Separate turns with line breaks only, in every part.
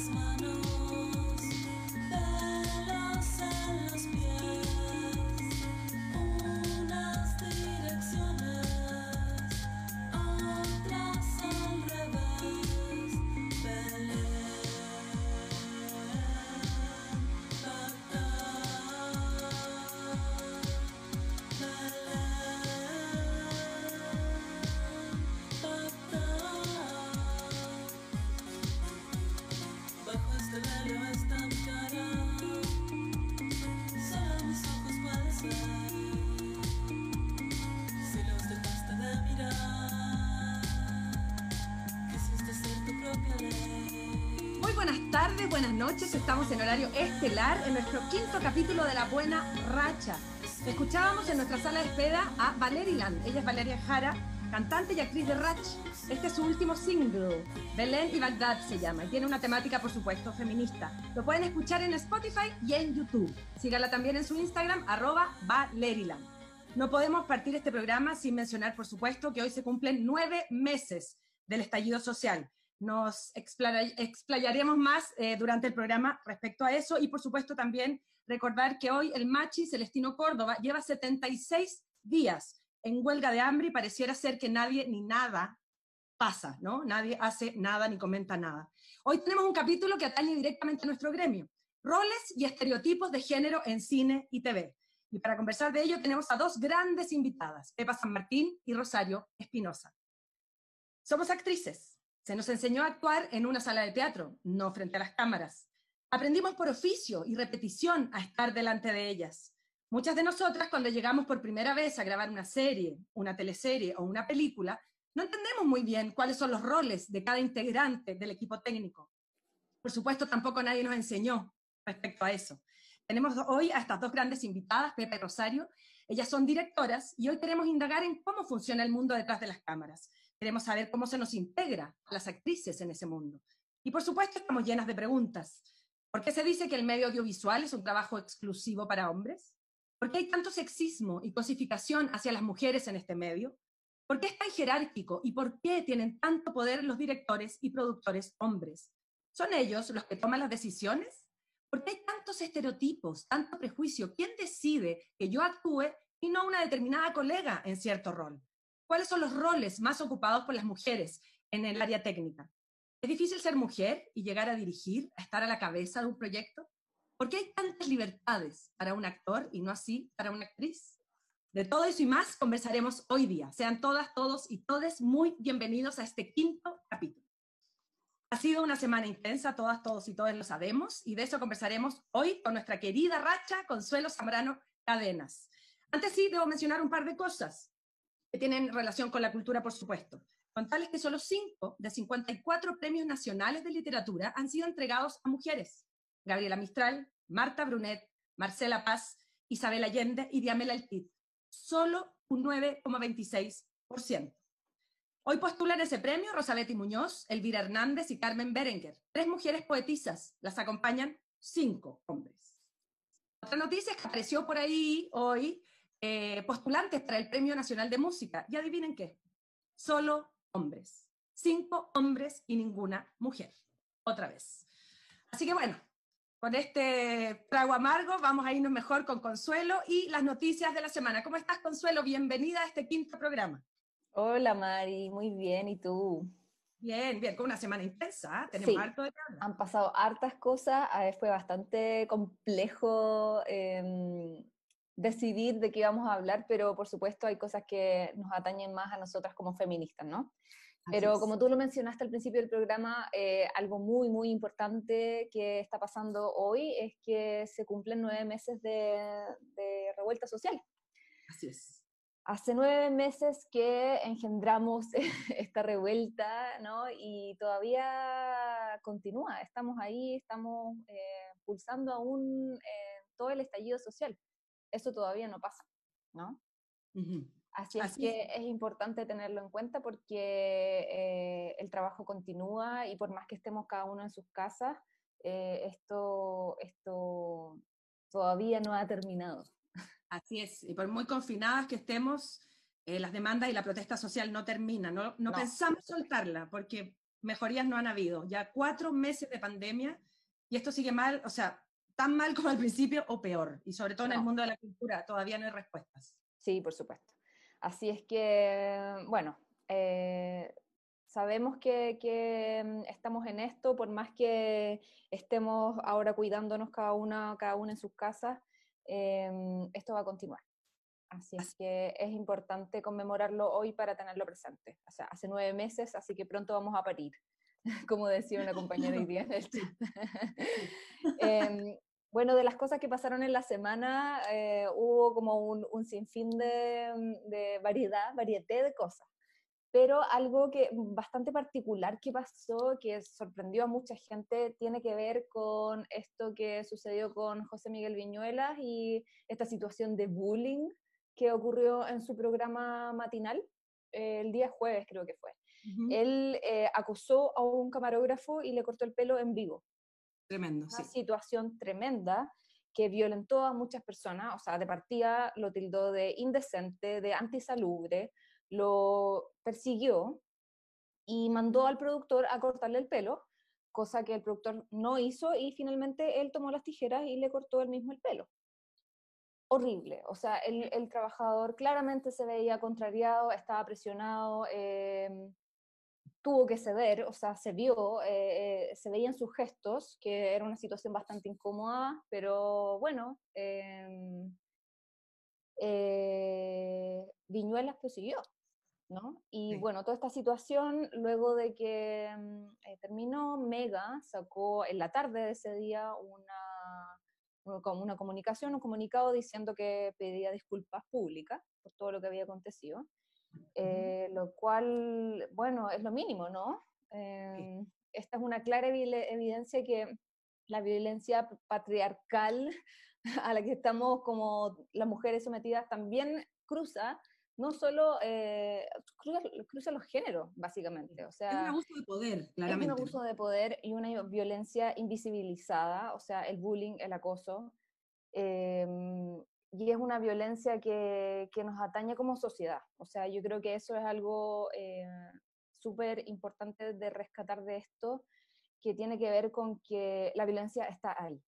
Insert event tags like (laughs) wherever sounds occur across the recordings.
las manos. Buenas noches. Estamos en horario estelar en nuestro quinto capítulo de La Buena Racha. Escuchábamos en nuestra sala de espera a Valeriland. Ella es Valeria Jara, cantante y actriz de Ratch. Este es su último single, Belén y Bagdad se llama, y tiene una temática, por supuesto, feminista. Lo pueden escuchar en Spotify y en YouTube. Sígala también en su Instagram, arroba Valeriland. No podemos partir este programa sin mencionar, por supuesto, que hoy se cumplen nueve meses del estallido social nos explayaremos más eh, durante el programa respecto a eso y por supuesto también recordar que hoy el Machi Celestino Córdoba lleva 76 días en huelga de hambre y pareciera ser que nadie ni nada pasa, ¿no? Nadie hace nada ni comenta nada. Hoy tenemos un capítulo que atañe directamente a nuestro gremio, roles y estereotipos de género en cine y TV. Y para conversar de ello tenemos a dos grandes invitadas, Pepa San Martín y Rosario Espinosa. Somos actrices, se nos enseñó a actuar en una sala de teatro, no frente a las cámaras. Aprendimos por oficio y repetición a estar delante de ellas. Muchas de nosotras, cuando llegamos por primera vez a grabar una serie, una teleserie o una película, no entendemos muy bien cuáles son los roles de cada integrante del equipo técnico. Por supuesto, tampoco nadie nos enseñó respecto a eso. Tenemos hoy a estas dos grandes invitadas, Pepe y Rosario. Ellas son directoras y hoy queremos indagar en cómo funciona el mundo detrás de las cámaras. Queremos saber cómo se nos integra a las actrices en ese mundo. Y por supuesto estamos llenas de preguntas. ¿Por qué se dice que el medio audiovisual es un trabajo exclusivo para hombres? ¿Por qué hay tanto sexismo y cosificación hacia las mujeres en este medio? ¿Por qué es tan jerárquico y por qué tienen tanto poder los directores y productores hombres? ¿Son ellos los que toman las decisiones? ¿Por qué hay tantos estereotipos, tanto prejuicio? ¿Quién decide que yo actúe y no una determinada colega en cierto rol? ¿Cuáles son los roles más ocupados por las mujeres en el área técnica? ¿Es difícil ser mujer y llegar a dirigir, a estar a la cabeza de un proyecto? ¿Por qué hay tantas libertades para un actor y no así para una actriz? De todo eso y más conversaremos hoy día. Sean todas, todos y todes muy bienvenidos a este quinto capítulo. Ha sido una semana intensa, todas, todos y todos lo sabemos, y de eso conversaremos hoy con nuestra querida Racha Consuelo Zambrano Cadenas. Antes sí, debo mencionar un par de cosas que tienen relación con la cultura, por supuesto. Contarles que solo 5 de 54 premios nacionales de literatura han sido entregados a mujeres. Gabriela Mistral, Marta Brunet, Marcela Paz, Isabel Allende y Diamela Altit. Solo un 9,26%. Hoy postulan ese premio Rosabetti Muñoz, Elvira Hernández y Carmen Berenguer. Tres mujeres poetisas. Las acompañan cinco hombres. Otra noticia es que apareció por ahí hoy eh, postulantes para el Premio Nacional de Música. Y adivinen qué, solo hombres. Cinco hombres y ninguna mujer. Otra vez. Así que bueno, con este trago amargo vamos a irnos mejor con Consuelo y las noticias de la semana. ¿Cómo estás, Consuelo? Bienvenida a este quinto programa.
Hola, Mari. Muy bien. ¿Y tú?
Bien, bien, con una semana intensa, ¿ah? tenemos harto de
Han pasado hartas cosas, fue bastante complejo eh, decidir de qué vamos a hablar, pero por supuesto hay cosas que nos atañen más a nosotras como feministas, ¿no? Pero como tú lo mencionaste al principio del programa, eh, algo muy, muy importante que está pasando hoy es que se cumplen nueve meses de, revuelta social.
Así es.
Hace nueve meses que engendramos (laughs) esta revuelta, ¿no? Y todavía continúa. Estamos ahí, estamos eh, pulsando aún eh, todo el estallido social eso todavía no pasa, ¿no? Así, es que es. importante tenerlo en cuenta porque eh, el trabajo continúa y por más que estemos cada uno en sus casas, eh, esto, esto todavía no ha terminado.
Así es, y por muy confinadas que estemos, eh, las demandas y la protesta social no terminan, no, no, pensamos soltarla, porque mejorías no han habido. Ya cuatro meses de pandemia y esto sigue mal, o sea, tan mal como al principio o peor. Y sobre todo en el mundo de la cultura todavía no hay respuestas.
Sí, por supuesto. Así es que, bueno, eh, sabemos que, mm, estamos en esto, por más que estemos ahora cuidándonos cada una, cada una en sus casas, em, esto va a continuar. Así es que es importante conmemorarlo hoy para tenerlo presente. O sea, hace nueve meses, así que pronto vamos a parir, (laughs) como decía una compañera hoy día en el (laughs) chat. (laughs) Em, bueno, de las cosas que pasaron en la semana, eh, hubo como un, un sinfín de, de, variedad, varieté de cosas pero algo que mm, bastante particular que pasó, que sorprendió a mucha gente, tiene que ver con esto que sucedió con José Miguel Viñuelas y esta situación de bullying que ocurrió en su programa matinal, el día jueves creo que fue. Él eh, acusó a un camarógrafo y le cortó el pelo en vivo.
Tremendo,
Una situación tremenda que violentó a muchas personas, o sea, de partida lo tildó de indecente, de antisalubre, lo persiguió y mandó al productor a cortarle el pelo, cosa que el productor no hizo y finalmente él tomó las tijeras y le cortó él mismo el pelo. Horrible, o sea, el, trabajador claramente se veía contrariado, estaba presionado, em, tuvo que ceder, o sea, se vio, eh, eh, se veía en sus gestos que era una situación bastante incómoda, pero bueno, em, eh, Viñuelas prosiguió. Y bueno, toda esta situación, luego de que eh, terminó, Mega sacó en la tarde de ese día una, una comunicación, un comunicado diciendo que pedía disculpas públicas por todo lo que había acontecido, eh, lo cual, bueno, es lo mínimo, ¿no? Em, esta es una clara evidencia que la violencia patriarcal (laughs) a la que estamos como las mujeres sometidas también cruza no solo eh, cruza, los géneros, básicamente. O sea,
es un abuso de poder, claramente.
Es un abuso de poder y una violencia invisibilizada, o sea, el bullying, el acoso. Em, y es una violencia que, que, nos atañe como sociedad. O sea, yo creo que eso es algo eh, súper importante de rescatar de esto, que tiene que ver con que la violencia está ahí.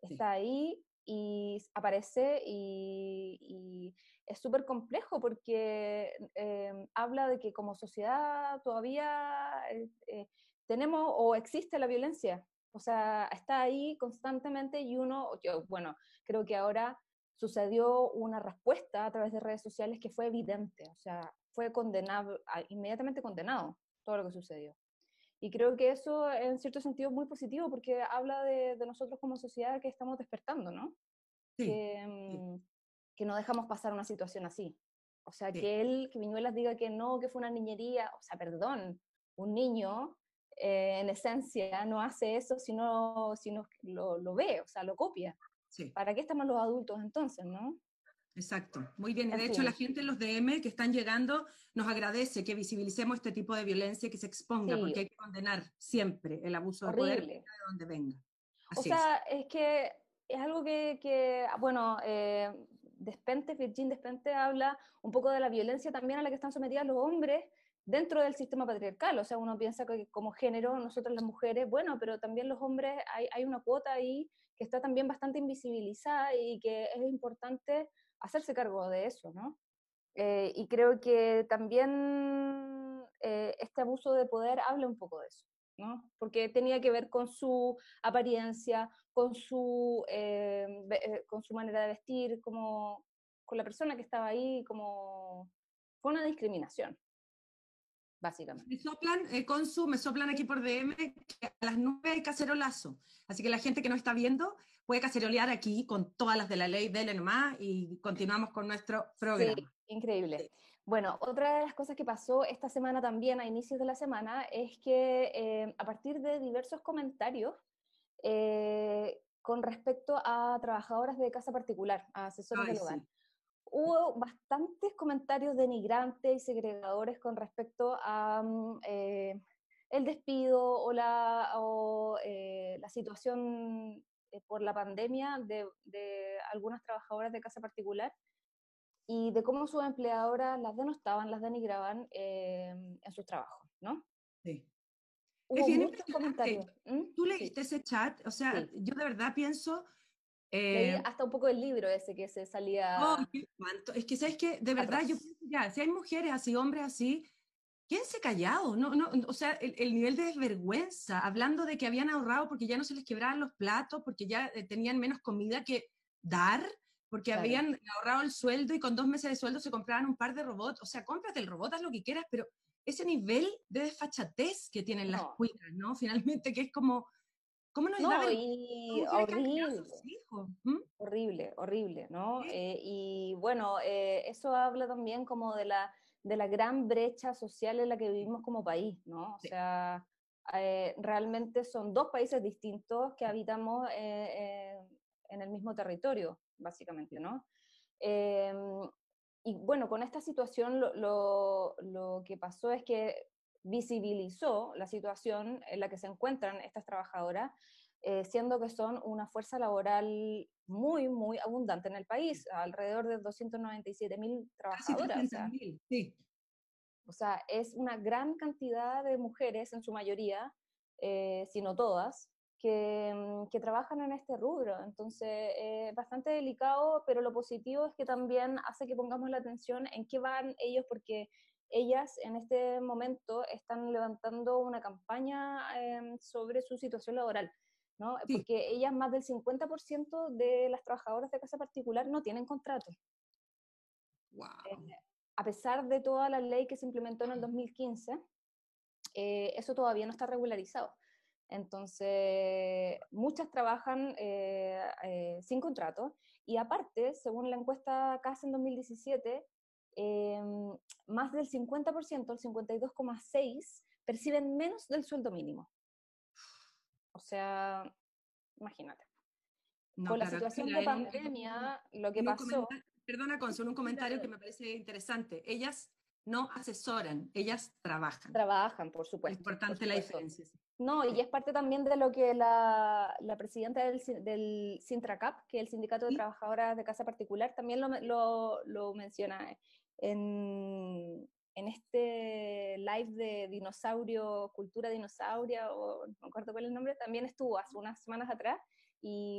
Está ahí y aparece y, es súper complejo porque em, habla de que como sociedad todavía eh, eh, tenemos o existe la violencia. O sea, está ahí constantemente y uno, bueno, creo que ahora sucedió una respuesta a través de redes sociales que fue evidente, o sea, fue condenado, inmediatamente condenado todo lo que sucedió. Y creo que eso en cierto sentido es muy positivo porque habla de, de nosotros como sociedad que estamos despertando, ¿no? que, mm, que, no dejamos pasar una situación así. O sea, que él, que Viñuelas diga que no, que fue una niñería, o sea, perdón, un niño eh, en esencia no hace eso si no, si no lo, lo, ve, o sea, lo copia. ¿Para qué estamos los adultos entonces, no?
Exacto, muy bien. De hecho, la gente en los DM que están llegando nos agradece que visibilicemos este tipo de violencia y que se exponga, porque hay que condenar siempre el abuso de poder de donde venga.
o sea, es. que es algo que, que bueno, eh, Despente, Virgin Despente habla un poco de la violencia también a la que están sometidos los hombres dentro del sistema patriarcal. O sea, uno piensa que como género, nosotros las mujeres, bueno, pero también los hombres, hay, hay una cuota ahí que está también bastante invisibilizada y que es importante hacerse cargo de eso, ¿no? Eh, y creo que también eh, este abuso de poder habla un poco de eso, ¿no? Porque tenía que ver con su apariencia, con su, eh, con su manera de vestir, como, con la persona que estaba ahí, como fue una discriminación, básicamente.
Me soplan, eh, con su, me soplan aquí por DM que a las 9 hay cacerolazo. Así que la gente que no está viendo puede cacerolear aquí con todas las de la ley, dele nomás y continuamos con nuestro programa. Sí,
increíble. Bueno, otra de las cosas que pasó esta semana también, a inicios de la semana, es que eh, a partir de diversos comentarios eh, con respecto a trabajadoras de casa particular, a asesores del hogar, hubo bastantes comentarios denigrantes y segregadores con respecto a mm, eh, el despido o la, o, la situación por la pandemia de, de algunas trabajadoras de casa particular y de cómo sus empleadoras las denostaban, las denigraban eh, en sus trabajos, ¿no?
Sí.
hubo muchos comentarios.
¿Mm? Tú leíste ese chat, o sea, yo de verdad pienso...
Eh, hasta un poco el libro ese que se salía...
Oh, es que, ¿sabes que De verdad, yo pienso ya, si hay mujeres así, hombres así, quédense callados, no, no, o sea, el, nivel de desvergüenza, hablando de que habían ahorrado porque ya no se les quebraban los platos, porque ya eh, tenían menos comida que dar, porque habían ahorrado el sueldo y con dos meses de sueldo se compraban un par de robots, o sea, cómprate el robot, haz lo que quieras, pero ese nivel de desfachatez que tienen las cuicas, ¿no? Finalmente, que es como, ¿cómo nos
no, y horrible, ¿Mm? horrible, horrible, ¿no? Eh, y bueno, eh, eso habla también como de la de la gran brecha social en la que vivimos como país, ¿no? O sea, eh, realmente son dos países distintos que habitamos en el mismo territorio, básicamente, ¿no? Em, y bueno, con esta situación lo, lo, que pasó es que visibilizó la situación en la que se encuentran estas trabajadoras, siendo que son una fuerza laboral muy, muy abundante en el país, alrededor de 297 mil trabajadoras. sí. O sea, es una gran cantidad de mujeres, en su mayoría, eh, si no todas, que, mm, que, trabajan en este rubro. Entonces, es eh, bastante delicado, pero lo positivo es que también hace que pongamos la atención en qué van ellos, porque ellas en este momento están levantando una campaña em, sobre su situación laboral. ¿no? Porque ellas, más del 50% de las trabajadoras de casa particular no tienen contrato.
Wow.
Eh, a pesar de toda la ley que se implementó en el 2015, eh, eso todavía no está regularizado. Entonces, muchas trabajan eh, sin contrato y aparte, según la encuesta CAS en 2017, más del 50%, el 52,6%, perciben menos del sueldo mínimo. O sea, imagínate. Con la situación de pandemia, lo que pasó...
Perdona, con solo un comentario que me parece interesante. Ellas no asesoran, ellas trabajan.
Trabajan, por supuesto.
Importante la diferencia.
No, y es parte también de lo que la, la presidenta del, del, Sintracap, que es el Sindicato de Trabajadoras de Casa Particular, también lo, lo, lo menciona en, en este live de dinosaurio, cultura dinosauria, o no recuerdo cuál es el nombre, también estuvo hace unas semanas atrás y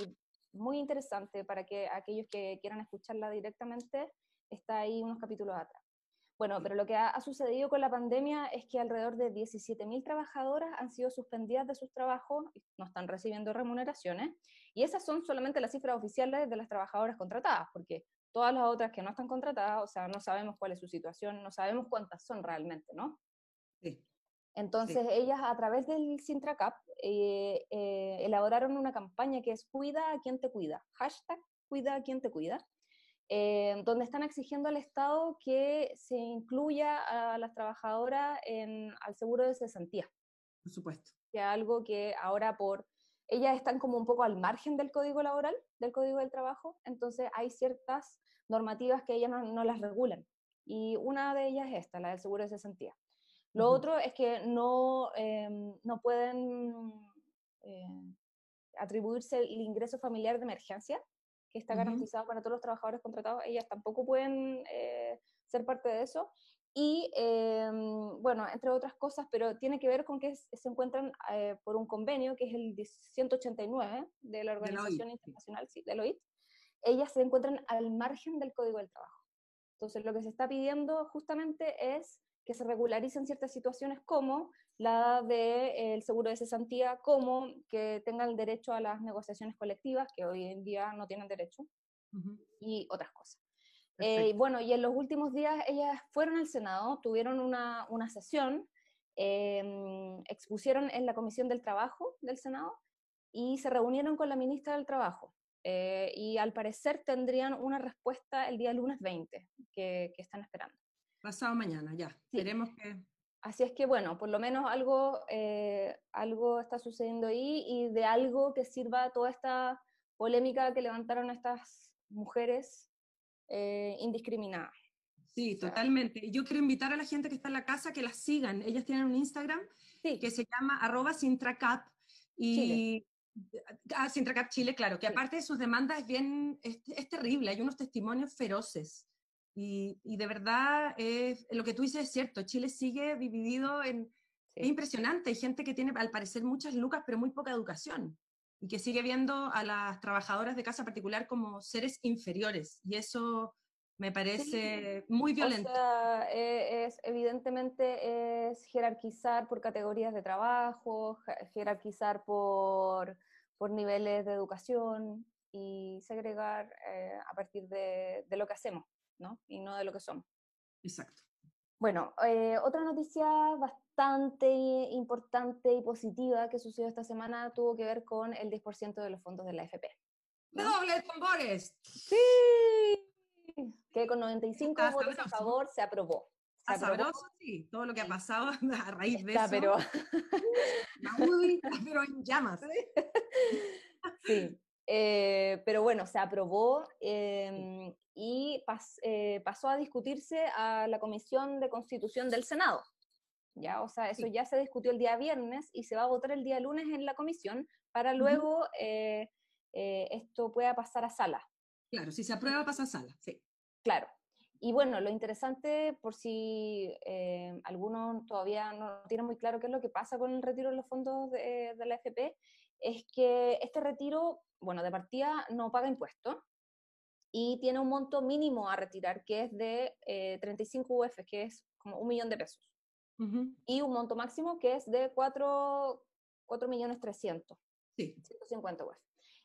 muy interesante para que aquellos que quieran escucharla directamente, está ahí unos capítulos atrás. Bueno, pero lo que ha, sucedido con la pandemia es que alrededor de 17.000 trabajadoras han sido suspendidas de sus trabajos, no están recibiendo remuneraciones, y esas son solamente las cifras oficiales de las trabajadoras contratadas, porque Todas las otras que no están contratadas, o sea, no sabemos cuál es su situación, no sabemos cuántas son realmente, ¿no? Sí. Entonces, ellas a través del Sintracap eh, eh, elaboraron una campaña que es Cuida a quien te cuida, hashtag Cuida a quien te cuida, eh, donde están exigiendo al Estado que se incluya a las trabajadoras en, al seguro de cesantía.
Por supuesto.
Que es algo que ahora por ellas están como un poco al margen del código laboral, del código del trabajo, entonces hay ciertas normativas que ellas no, las regulan. Y una de ellas es esta, la del seguro de cesantía. Lo otro es que no, em, no pueden eh, atribuirse el ingreso familiar de emergencia, que está garantizado para todos los trabajadores contratados. Ellas tampoco pueden eh, ser parte de eso. Y em, bueno, entre otras cosas, pero tiene que ver con que se encuentran eh, por un convenio que es el 189 de la Organización Internacional sí, del OIT, ellas se encuentran al margen del Código del Trabajo. Entonces, lo que se está pidiendo justamente es que se regularicen ciertas situaciones como la del de, eh, seguro de cesantía, como que tengan el derecho a las negociaciones colectivas, que hoy en día no tienen derecho, y otras cosas. Eh, bueno, y en los últimos días ellas fueron al Senado, tuvieron una, una sesión, em, expusieron en la Comisión del Trabajo del Senado y se reunieron con la ministra del Trabajo. Eh, y al parecer tendrían una respuesta el día lunes 20, que, que están esperando.
Pasado mañana, ya. Esperemos que...
Así es que, bueno, por lo menos algo, eh, algo está sucediendo ahí y de algo que sirva toda esta polémica que levantaron estas mujeres eh, indiscriminada.
Sí, totalmente. Yo quiero invitar a la gente que está en la casa que las sigan. Ellas tienen un Instagram que se llama arroba Sintracap y Ah, Sintracap Chile, claro, que aparte de sus demandas es bien, es, terrible, hay unos testimonios feroces. Y, y de verdad, es, lo que tú dices es cierto, Chile sigue dividido en, Es impresionante, hay gente que tiene al parecer muchas lucas, pero muy poca educación, y que sigue viendo a las trabajadoras de casa particular como seres inferiores, y eso me parece muy violento.
O sea, e, es, evidentemente es jerarquizar por categorías de trabajo, jerarquizar por, por niveles de educación y segregar eh, a partir de, de, lo que hacemos, ¿no? Y no de lo que somos.
Exacto.
Bueno, eh, otra noticia bastante importante y positiva que sucedió esta semana tuvo que ver con el 10% de los fondos de la AFP.
¿no? ¡Doble tambores!
¡Sí! que con 95 votos a favor se aprobó.
Se sabroso, sí, todo lo que ha pasado (laughs) a raíz de eso.
Pero...
pero en llamas. (laughs)
Sí, eh, pero bueno, se aprobó em, y eh, pasó a discutirse a la Comisión de Constitución del Senado. ¿ya? O sea, eso ya se discutió el día viernes y se va a votar el día lunes en la comisión para luego eh, esto pueda pasar a sala.
Claro, si se aprueba pasa a sala, sí.
Claro. Y bueno, lo interesante, por si eh, algunos todavía no tienen muy claro qué es lo que pasa con el retiro de los fondos de, la FP, es que este retiro, bueno, de partida no paga impuestos y tiene un monto mínimo a retirar que es de 35 UF, que es como un millón de pesos. Y un monto máximo que es de 4, 4 millones 300.
Sí.
150 UF.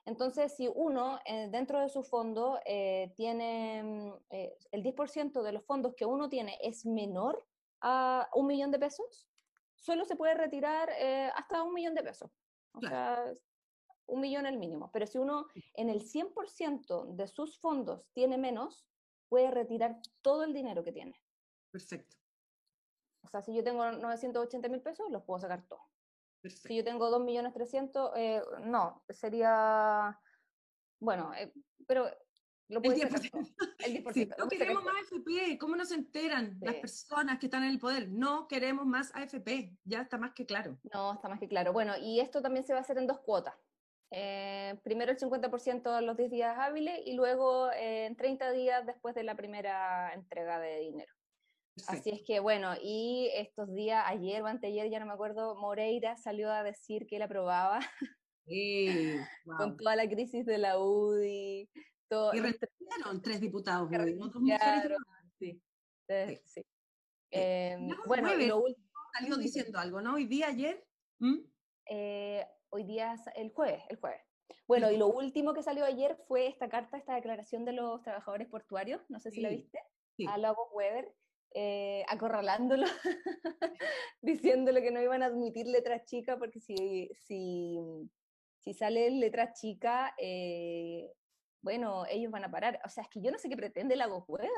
Entonces, si uno eh, dentro de su fondo eh, tiene mm, eh, el 10% de los fondos que uno tiene es menor a un millón de pesos, solo se puede retirar hasta un millón de pesos. O sea, un millón el mínimo. Pero si uno en el 100% de sus fondos tiene menos, puede retirar todo el dinero que tiene.
Perfecto.
O sea, si yo tengo 980 mil pesos, los puedo sacar todos. Si yo tengo 2.300.000, eh, no, sería, bueno, eh, pero
lo el 10%. El (laughs) 10%. no queremos más AFP, ¿cómo nos enteran las personas que están en el poder? No queremos más AFP, ya está más que claro.
No, está más que claro. Bueno, y esto también se va a hacer en dos cuotas. Eh, primero el 50% en los 10 días hábiles y luego eh, en 30 días después de la primera entrega de dinero. Así es que bueno, y estos días, ayer o anteayer, ya no me acuerdo, Moreira salió a decir que él aprobaba.
Sí, (laughs)
con toda la crisis de la UDI. Todo,
y retiraron tres diputados,
sí, sí. Em, bueno,
lo último. Salió (laughs) diciendo algo, ¿no? Hoy día, ayer.
¿Mm? Eh, hoy día, el jueves, el jueves. Bueno, y lo último que salió ayer fue esta carta, esta declaración de los trabajadores portuarios, no sé si la viste, a Lagos Weber, eh, acorralándolo, (laughs) diciéndole que no iban a admitir letra chica, porque si, si, si sale letra chica, eh, bueno, ellos van a parar. O sea, es que yo no sé qué pretende la Weber.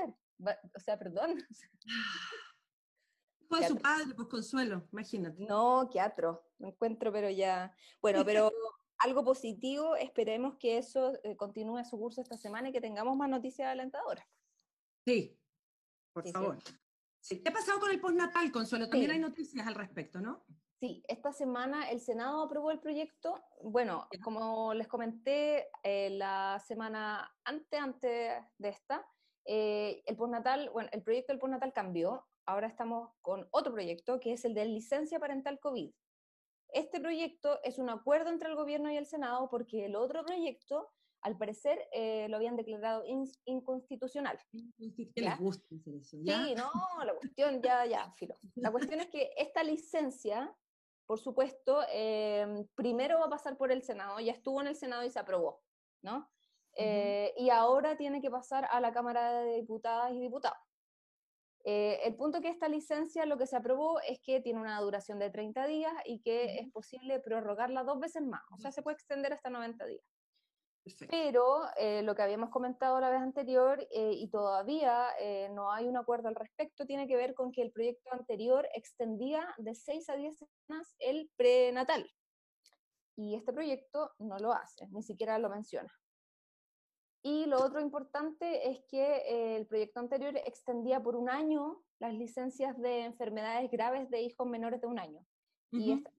O sea, perdón. (laughs)
Fue su padre, pues Consuelo, imagínate.
No, qué atro, me encuentro, pero ya. Bueno, pero (laughs) algo positivo, esperemos que eso eh, continúe su curso esta semana y que tengamos más noticias alentadoras.
Sí, por favor. ¿Qué ha pasado con el postnatal, Consuelo? También hay noticias al respecto, ¿no?
Sí, esta semana el Senado aprobó el proyecto. Bueno, como les comenté eh, la semana antes, antes de esta, eh, el postnatal, bueno, el proyecto del postnatal cambió. Ahora estamos con otro proyecto que es el de licencia parental COVID. Este proyecto es un acuerdo entre el gobierno y el Senado porque el otro proyecto al parecer eh, lo habían declarado inconstitucional.
¿Qué les gusta eso? Sí,
no, la cuestión ya, ya, filo. La cuestión es que esta licencia, por supuesto, em, primero va a pasar por el Senado, ya estuvo en el Senado y se aprobó, ¿no? Eh, y ahora tiene que pasar a la Cámara de Diputadas y Diputados. Eh, el punto que esta licencia lo que se aprobó es que tiene una duración de 30 días y que es posible prorrogarla dos veces más, o sea, se puede extender hasta 90 días. Pero eh, lo que habíamos comentado la vez anterior eh, y todavía eh, no hay un acuerdo al respecto tiene que ver con que el proyecto anterior extendía de 6 a 10 semanas el prenatal. Y este proyecto no lo hace, ni siquiera lo menciona. Y lo otro importante es que el proyecto anterior extendía por un año las licencias de enfermedades graves de hijos menores de un año. Y este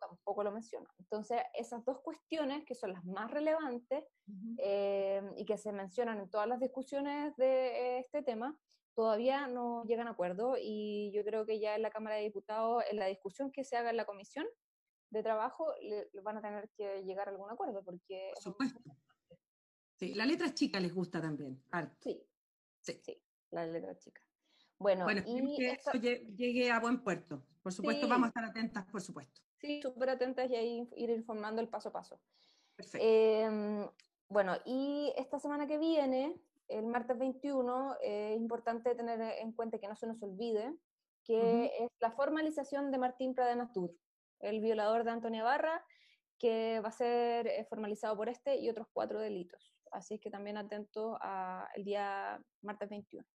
tampoco lo menciona. Entonces, esas dos cuestiones, que son las más relevantes eh, y que se mencionan en todas las discusiones de este tema, todavía no llegan a acuerdo y yo creo que ya en la Cámara de Diputados, en la discusión que se haga en la comisión de trabajo, le, van a tener que llegar a algún acuerdo porque...
Por supuesto. Sí, la letra chica les gusta también,
Sí, sí, sí, la letra chica. Bueno,
y que esto... llegue a buen puerto. Por supuesto, vamos a estar atentas, por supuesto.
Sí, súper atentas y ahí ir informando el paso a paso. Perfecto. Em, bueno, y esta semana que viene, el martes 21, es importante tener en cuenta que no se nos olvide que es la formalización de Martín Pradenas el violador de Antonia Barra, que va a ser eh, formalizado por este y otros cuatro delitos. Así que también atento al día martes 21.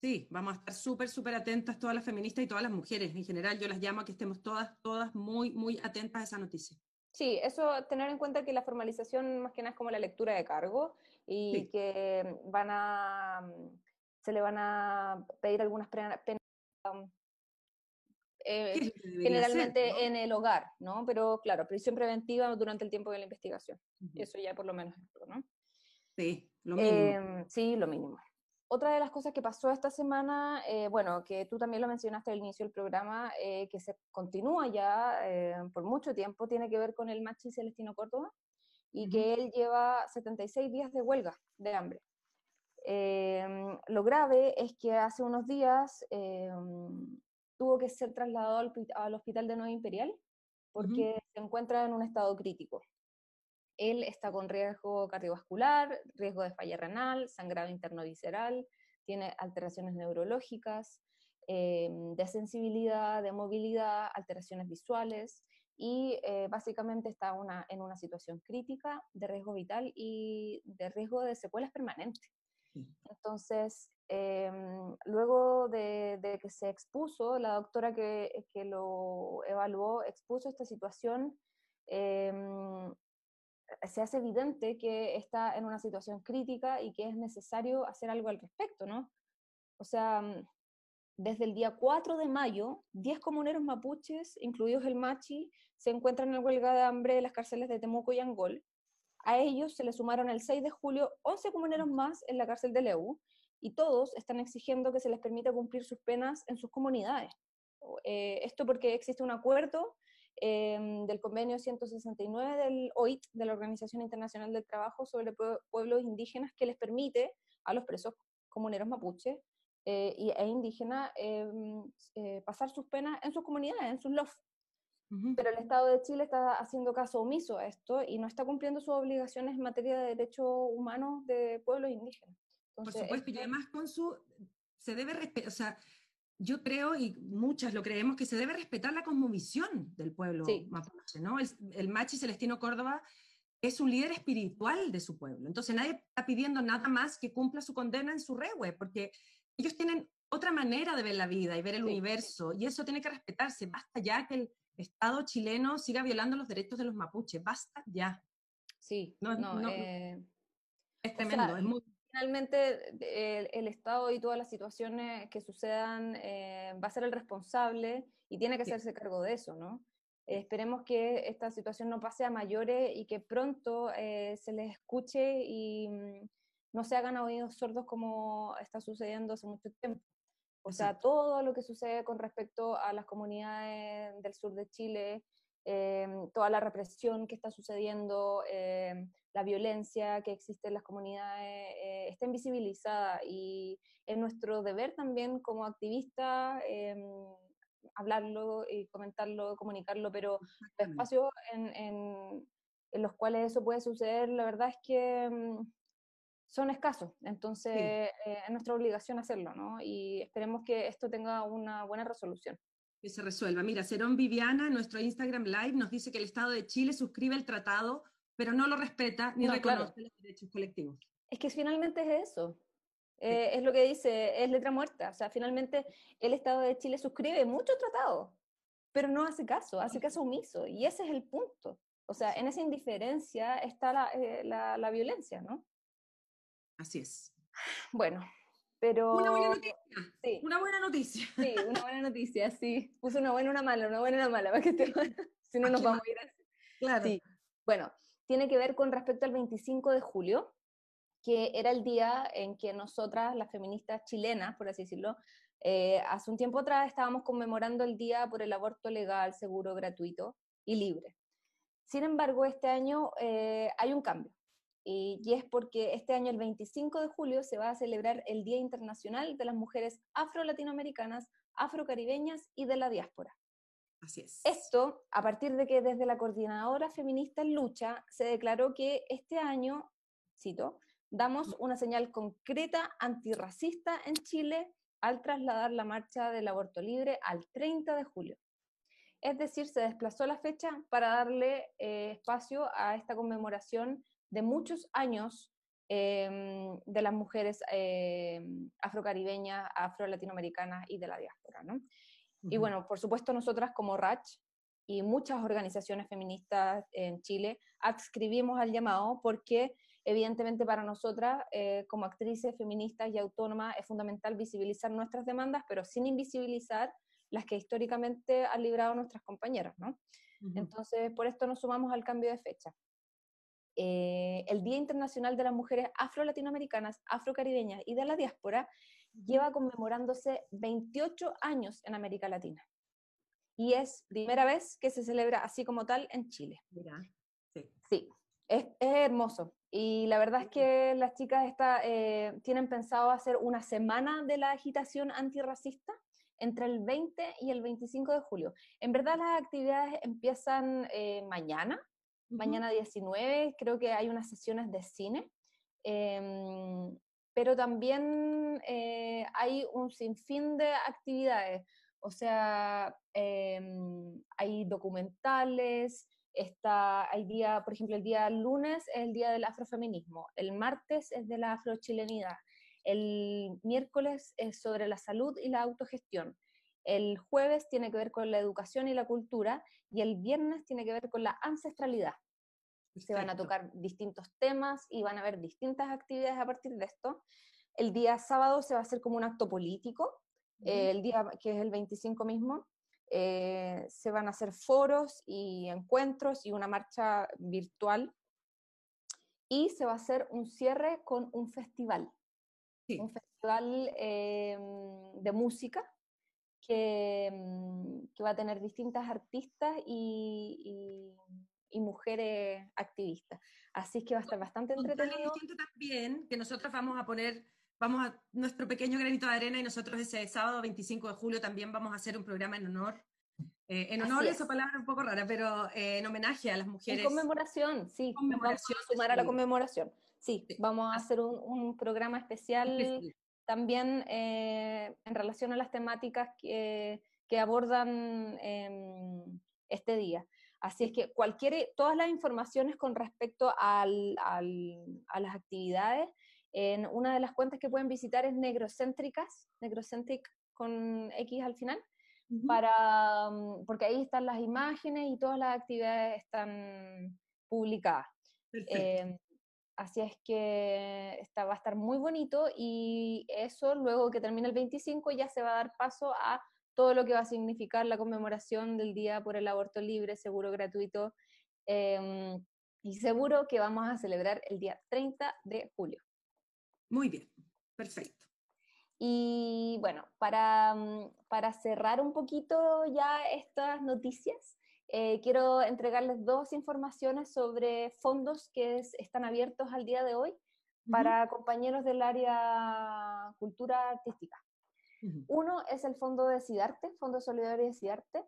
Sí, vamos a estar súper, súper atentas todas las feministas y todas las mujeres en general. Yo las llamo a que estemos todas, todas muy, muy atentas a esa noticia.
Sí, eso tener en cuenta que la formalización más que nada es como la lectura de cargo y que van a, se le van a pedir algunas penas um, eh, generalmente en el hogar, ¿no? Pero claro, prisión preventiva durante el tiempo de la investigación. Eso ya por lo menos, ¿no?
Sí, lo mínimo.
Em, sí, lo mínimo. Otra de las cosas que pasó esta semana, eh, bueno, que tú también lo mencionaste al inicio del programa, eh, que se continúa ya eh, por mucho tiempo, tiene que ver con el machi Celestino Córdoba y que él lleva 76 días de huelga de hambre. Em, lo grave es que hace unos días em, tuvo que ser trasladado al, hospital de Nueva Imperial porque se encuentra en un estado crítico. Él está con riesgo cardiovascular, riesgo de falla renal, sangrado interno visceral, tiene alteraciones neurológicas, em, de sensibilidad, de movilidad, alteraciones visuales y eh, básicamente está una, en una situación crítica de riesgo vital y de riesgo de secuelas permanentes. Entonces, em, luego de, que se expuso, la doctora que, que lo evaluó expuso esta situación, em, se hace evidente que está en una situación crítica y que es necesario hacer algo al respecto, ¿no? O sea, mm, desde el día 4 de mayo, 10 comuneros mapuches, incluidos el Machi, se encuentran en huelga de hambre en las cárceles de Temuco y Angol. A ellos se les sumaron el 6 de julio 11 comuneros más en la cárcel de Leu, y todos están exigiendo que se les permita cumplir sus penas en sus comunidades. Eh, esto porque existe un acuerdo Em, del convenio 169 del OIT, de la Organización Internacional del Trabajo sobre Pueblos Indígenas, que les permite a los presos comuneros mapuche eh, e indígenas em, eh, pasar sus penas en sus comunidades, en sus LOF. Pero el Estado de Chile está haciendo caso omiso a esto y no está cumpliendo sus obligaciones en materia de derechos humanos de pueblos indígenas.
Por supuesto, y además con su, se debe respetar, o sea, yo creo, y muchas lo creemos, que se debe respetar la cosmovisión del pueblo mapuche, ¿no? El, el, Machi Celestino Córdoba es un líder espiritual de su pueblo, entonces nadie está pidiendo nada más que cumpla su condena en su rewe, porque ellos tienen otra manera de ver la vida y ver el universo, y eso tiene que respetarse. Basta ya que el Estado chileno siga violando los derechos de los mapuches, basta ya.
Sí, no, no, eh,
es tremendo, es muy
finalmente el, Estado y todas las situaciones que sucedan eh, va a ser el responsable y tiene que hacerse cargo de eso, ¿no? esperemos que esta situación no pase a mayores y que pronto eh, se les escuche y mm, no se hagan oídos sordos como está sucediendo hace mucho tiempo. O sea, todo lo que sucede con respecto a las comunidades del sur de Chile, Em, toda la represión que está sucediendo, em, la violencia que existe en las comunidades, eh, está invisibilizada y es nuestro deber también como activistas em, hablarlo y comentarlo, comunicarlo, pero los espacios en, en, en, los cuales eso puede suceder, la verdad es que son escasos, entonces eh, es nuestra obligación hacerlo, ¿no? Y esperemos que esto tenga una buena resolución
que se resuelva. Mira, Cerón Viviana, en nuestro Instagram Live, nos dice que el Estado de Chile suscribe el tratado, pero no lo respeta ni reconoce los derechos colectivos.
Es que finalmente es eso. Eh, es lo que dice, es letra muerta. O sea, finalmente el Estado de Chile suscribe muchos tratados, pero no hace caso, hace caso omiso. Y ese es el punto. O sea, en esa indiferencia está la, eh, la, la violencia, ¿no?
Así es.
Bueno, pero...
Una buena noticia. Sí. Una buena noticia.
Sí, una buena noticia, sí. Puse una buena, una mala, una buena, una mala, para que te... si no nos vamos a ir así.
Claro.
Sí. Bueno, tiene que ver con respecto al 25 de julio. que era el día en que nosotras, las feministas chilenas, por así decirlo, eh, hace un tiempo atrás estábamos conmemorando el Día por el Aborto Legal, Seguro, Gratuito y Libre. Sin embargo, este año eh, hay un cambio. Y, y, es porque este año, el 25 de julio, se va a celebrar el Día Internacional de las Mujeres Afro-Latinoamericanas, Afro-Caribeñas y de la Diáspora.
Así es.
Esto, a partir de que desde la Coordinadora Feminista en Lucha se declaró que este año, cito, damos una señal concreta antirracista en Chile al trasladar la marcha del aborto libre al 30 de julio. Es decir, se desplazó la fecha para darle eh, espacio a esta conmemoración de muchos años em, de las mujeres em, afrocaribeñas, afro-latinoamericanas y de la diáspora. ¿no? Y bueno, por supuesto nosotras como RACH y muchas organizaciones feministas en Chile adscribimos al llamado porque evidentemente para nosotras eh, como actrices feministas y autónomas es fundamental visibilizar nuestras demandas, pero sin invisibilizar las que históricamente han librado nuestras compañeras, ¿no? Entonces, por esto nos sumamos al cambio de fecha. Eh, el Día Internacional de las Mujeres Afro-Latinoamericanas, Afro-Caribeñas y de la Diáspora lleva conmemorándose 28 años en América Latina. Y es primera vez que se celebra así como tal en Chile.
Mira, sí.
Sí, es, hermoso. Y la verdad es que las chicas está, eh, tienen pensado hacer una semana de la agitación antirracista entre el 20 y el 25 de julio. En verdad las actividades empiezan eh, mañana, mañana 19, creo que hay unas sesiones de cine. Em, pero también eh, hay un sinfín de actividades, o sea, em, hay documentales, está, hay día, por ejemplo, el día lunes es el día del afrofeminismo, el martes es de la afrochilenidad, el miércoles es sobre la salud y la autogestión, el jueves tiene que ver con la educación y la cultura y el viernes tiene que ver con la ancestralidad. Se van a tocar distintos temas y van a haber distintas actividades a partir de esto. El día sábado se va a hacer como un acto político, eh, el día que es el 25 mismo. Eh, se van a hacer foros y encuentros y una marcha virtual. Y se va a hacer un cierre con un festival. Un festival em, de música que, em, que, va a tener distintas artistas y y mujeres activistas. Así es que va a estar bastante entretenido.
también que nosotros vamos a poner, vamos a nuestro pequeño granito de arena y nosotros ese sábado 25 de julio también vamos a hacer un programa en honor. Eh, en honor, esa palabra un poco rara, pero eh, en homenaje a las mujeres.
En conmemoración, sí. Conmemoración vamos a sumar a la conmemoración. Sí, vamos a hacer un, un programa especial, también eh, en relación a las temáticas que, que abordan em, este día. Así es que cualquier, todas las informaciones con respecto al, al, a las actividades, en una de las cuentas que pueden visitar es Negrocéntricas, Negrocentric con X al final, para, mm, porque ahí están las imágenes y todas las actividades están publicadas. Eh, así es que está, va a estar muy bonito y eso luego que termine el 25 ya se va a dar paso a todo lo que va a significar la conmemoración del Día por el Aborto Libre, Seguro, Gratuito em, y seguro que vamos a celebrar el día 30 de julio.
Muy bien, perfecto.
Y bueno, para, mm, para cerrar un poquito ya estas noticias, eh, quiero entregarles dos informaciones sobre fondos que están abiertos al día de hoy para compañeros del área cultura artística. Uno es el fondo de SIDARTE, Fondo Solidario de SIDARTE,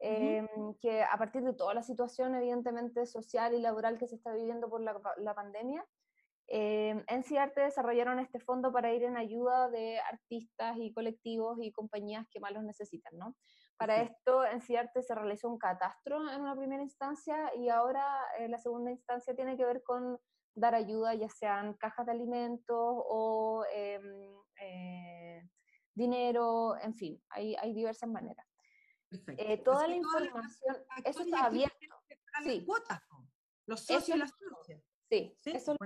em, que a partir de toda la situación evidentemente social y laboral que se está viviendo por la, la pandemia, eh, en SIDARTE desarrollaron este fondo para ir en ayuda de artistas y colectivos y compañías que más los necesitan, ¿no? Para esto, en CIARTE se realizó un catastro en una primera instancia y ahora eh, la segunda instancia tiene que ver con dar ayuda, ya sean cajas de alimentos o em, eh, dinero, en fin, hay, hay diversas maneras. Eh, toda la información, eso está abierto.
Sí. Cuotas, los socios y las socias.
Sí, eso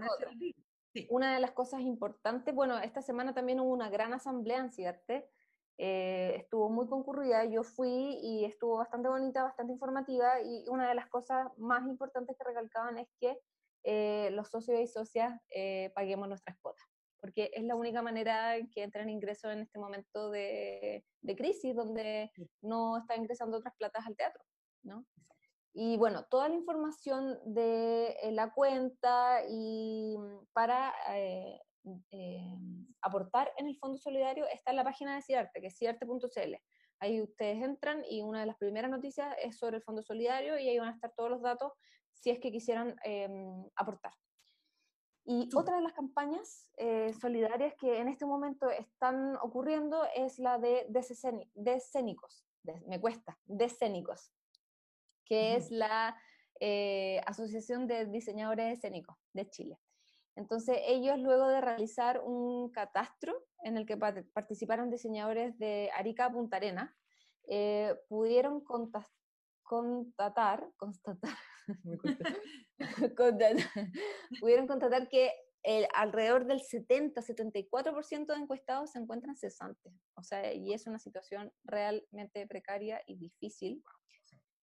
es Una de las cosas importantes, bueno, esta semana también hubo una gran asamblea en CIARTE, eh, estuvo muy concurrida, yo fui y estuvo bastante bonita, bastante informativa, y una de las cosas más importantes que recalcaban es que eh, los socios y socias eh, paguemos nuestras cuotas, porque es la única manera que entran ingresos en este momento de, de crisis, donde no están ingresando otras platas al teatro, ¿no? Y bueno, toda la información de eh, la cuenta y mm, para eh, eh, aportar en el Fondo Solidario está en la página de CIARTE, que es ciarte.cl. Ahí ustedes entran y una de las primeras noticias es sobre el Fondo Solidario y ahí van a estar todos los datos si es que quisieran em, aportar. Y otra de las campañas solidarias que en este momento están ocurriendo es la de Descénicos. me cuesta, Descénicos que es la eh, Asociación de Diseñadores Escénicos de Chile. Entonces, ellos luego de realizar un catastro en el que participaron diseñadores de Arica a Punta Arena, eh, pudieron constatar, (laughs) (laughs) constatar, pudieron constatar que el, alrededor del 70-74% de encuestados se encuentran cesantes. O sea, y es una situación realmente precaria y difícil.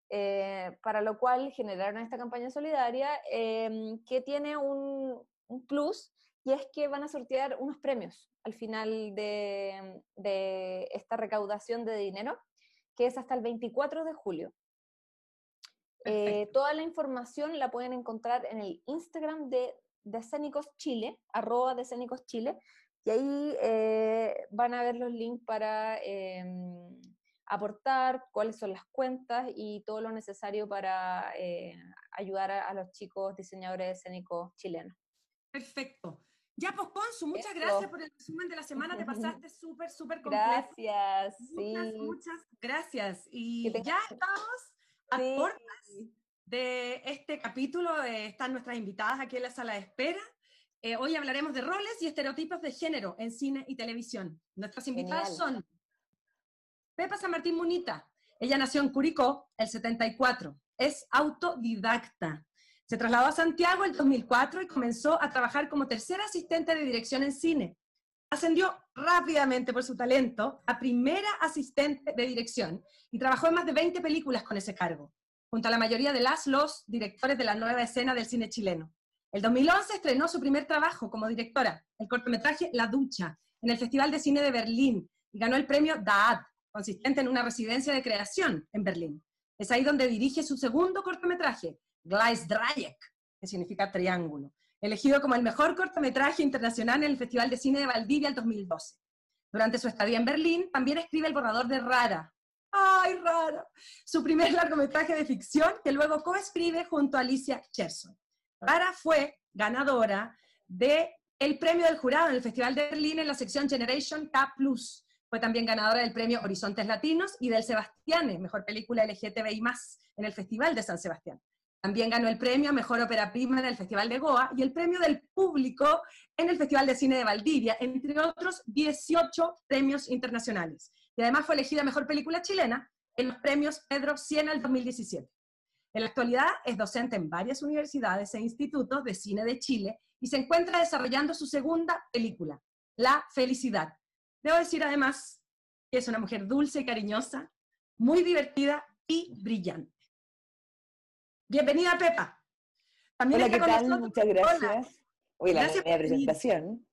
Eh, para lo cual generaron esta campaña solidaria em, que tiene un, plus y es que van a sortear unos premios al final de, esta recaudación de dinero, que es hasta el 24 de julio. Eh, toda la información la pueden encontrar en el Instagram de Decénicos Chile, arroba Decénicos Chile, y ahí eh, van a ver los links para em, aportar, cuáles son las cuentas y todo lo necesario para eh, ayudar a, los chicos diseñadores escénicos chilenos.
Perfecto. Ya, pues Ponzu, muchas gracias por el resumen de la semana, te (laughs) pasaste súper, súper completo.
Gracias,
muchas, sí. Muchas gracias. Y ya (laughs) estamos a sí. de este capítulo, están nuestras invitadas aquí en la sala de espera. Eh, hoy hablaremos de roles y estereotipos de género en cine y televisión. Nuestras invitadas son Pepa San Martín Munita. Ella nació en Curicó el 74. Es autodidacta. Se trasladó a Santiago en 2004 y comenzó a trabajar como tercera asistente de dirección en cine. Ascendió rápidamente por su talento a primera asistente de dirección y trabajó en más de 20 películas con ese cargo, junto a la mayoría de las los directores de la nueva escena del cine chileno. El 2011 estrenó su primer trabajo como directora, el cortometraje La Ducha, en el Festival de Cine de Berlín y ganó el premio DAAD consistente en una residencia de creación en Berlín. Es ahí donde dirige su segundo cortometraje, Gleisdreieck, que significa triángulo, elegido como el mejor cortometraje internacional en el Festival de Cine de Valdivia el 2012. Durante su estadía en Berlín, también escribe El borrador de Rara. ¡Ay, Rara! Su primer largometraje de ficción que luego coescribe junto a Alicia Cherson. Rara fue ganadora del el premio del jurado en el Festival de Berlín en la sección Generation K+, fue también ganadora del premio Horizontes Latinos y del Sebastián, mejor película LGTBI+, en el Festival de San Sebastián. También ganó el premio Mejor Ópera Prima en el Festival de Goa y el premio del público en el Festival de Cine de Valdivia, entre otros 18 premios internacionales. Y además fue elegida Mejor Película Chilena en los premios Pedro Siena el 2017. En la actualidad es docente en varias universidades e institutos de cine de Chile y se encuentra desarrollando su segunda película, La Felicidad, Debo decir además que es una mujer dulce y cariñosa, muy divertida y brillante. Bienvenida, Pepa.
También Hola, ¿qué tal? Muchas gracias. Hoy la gracias presentación.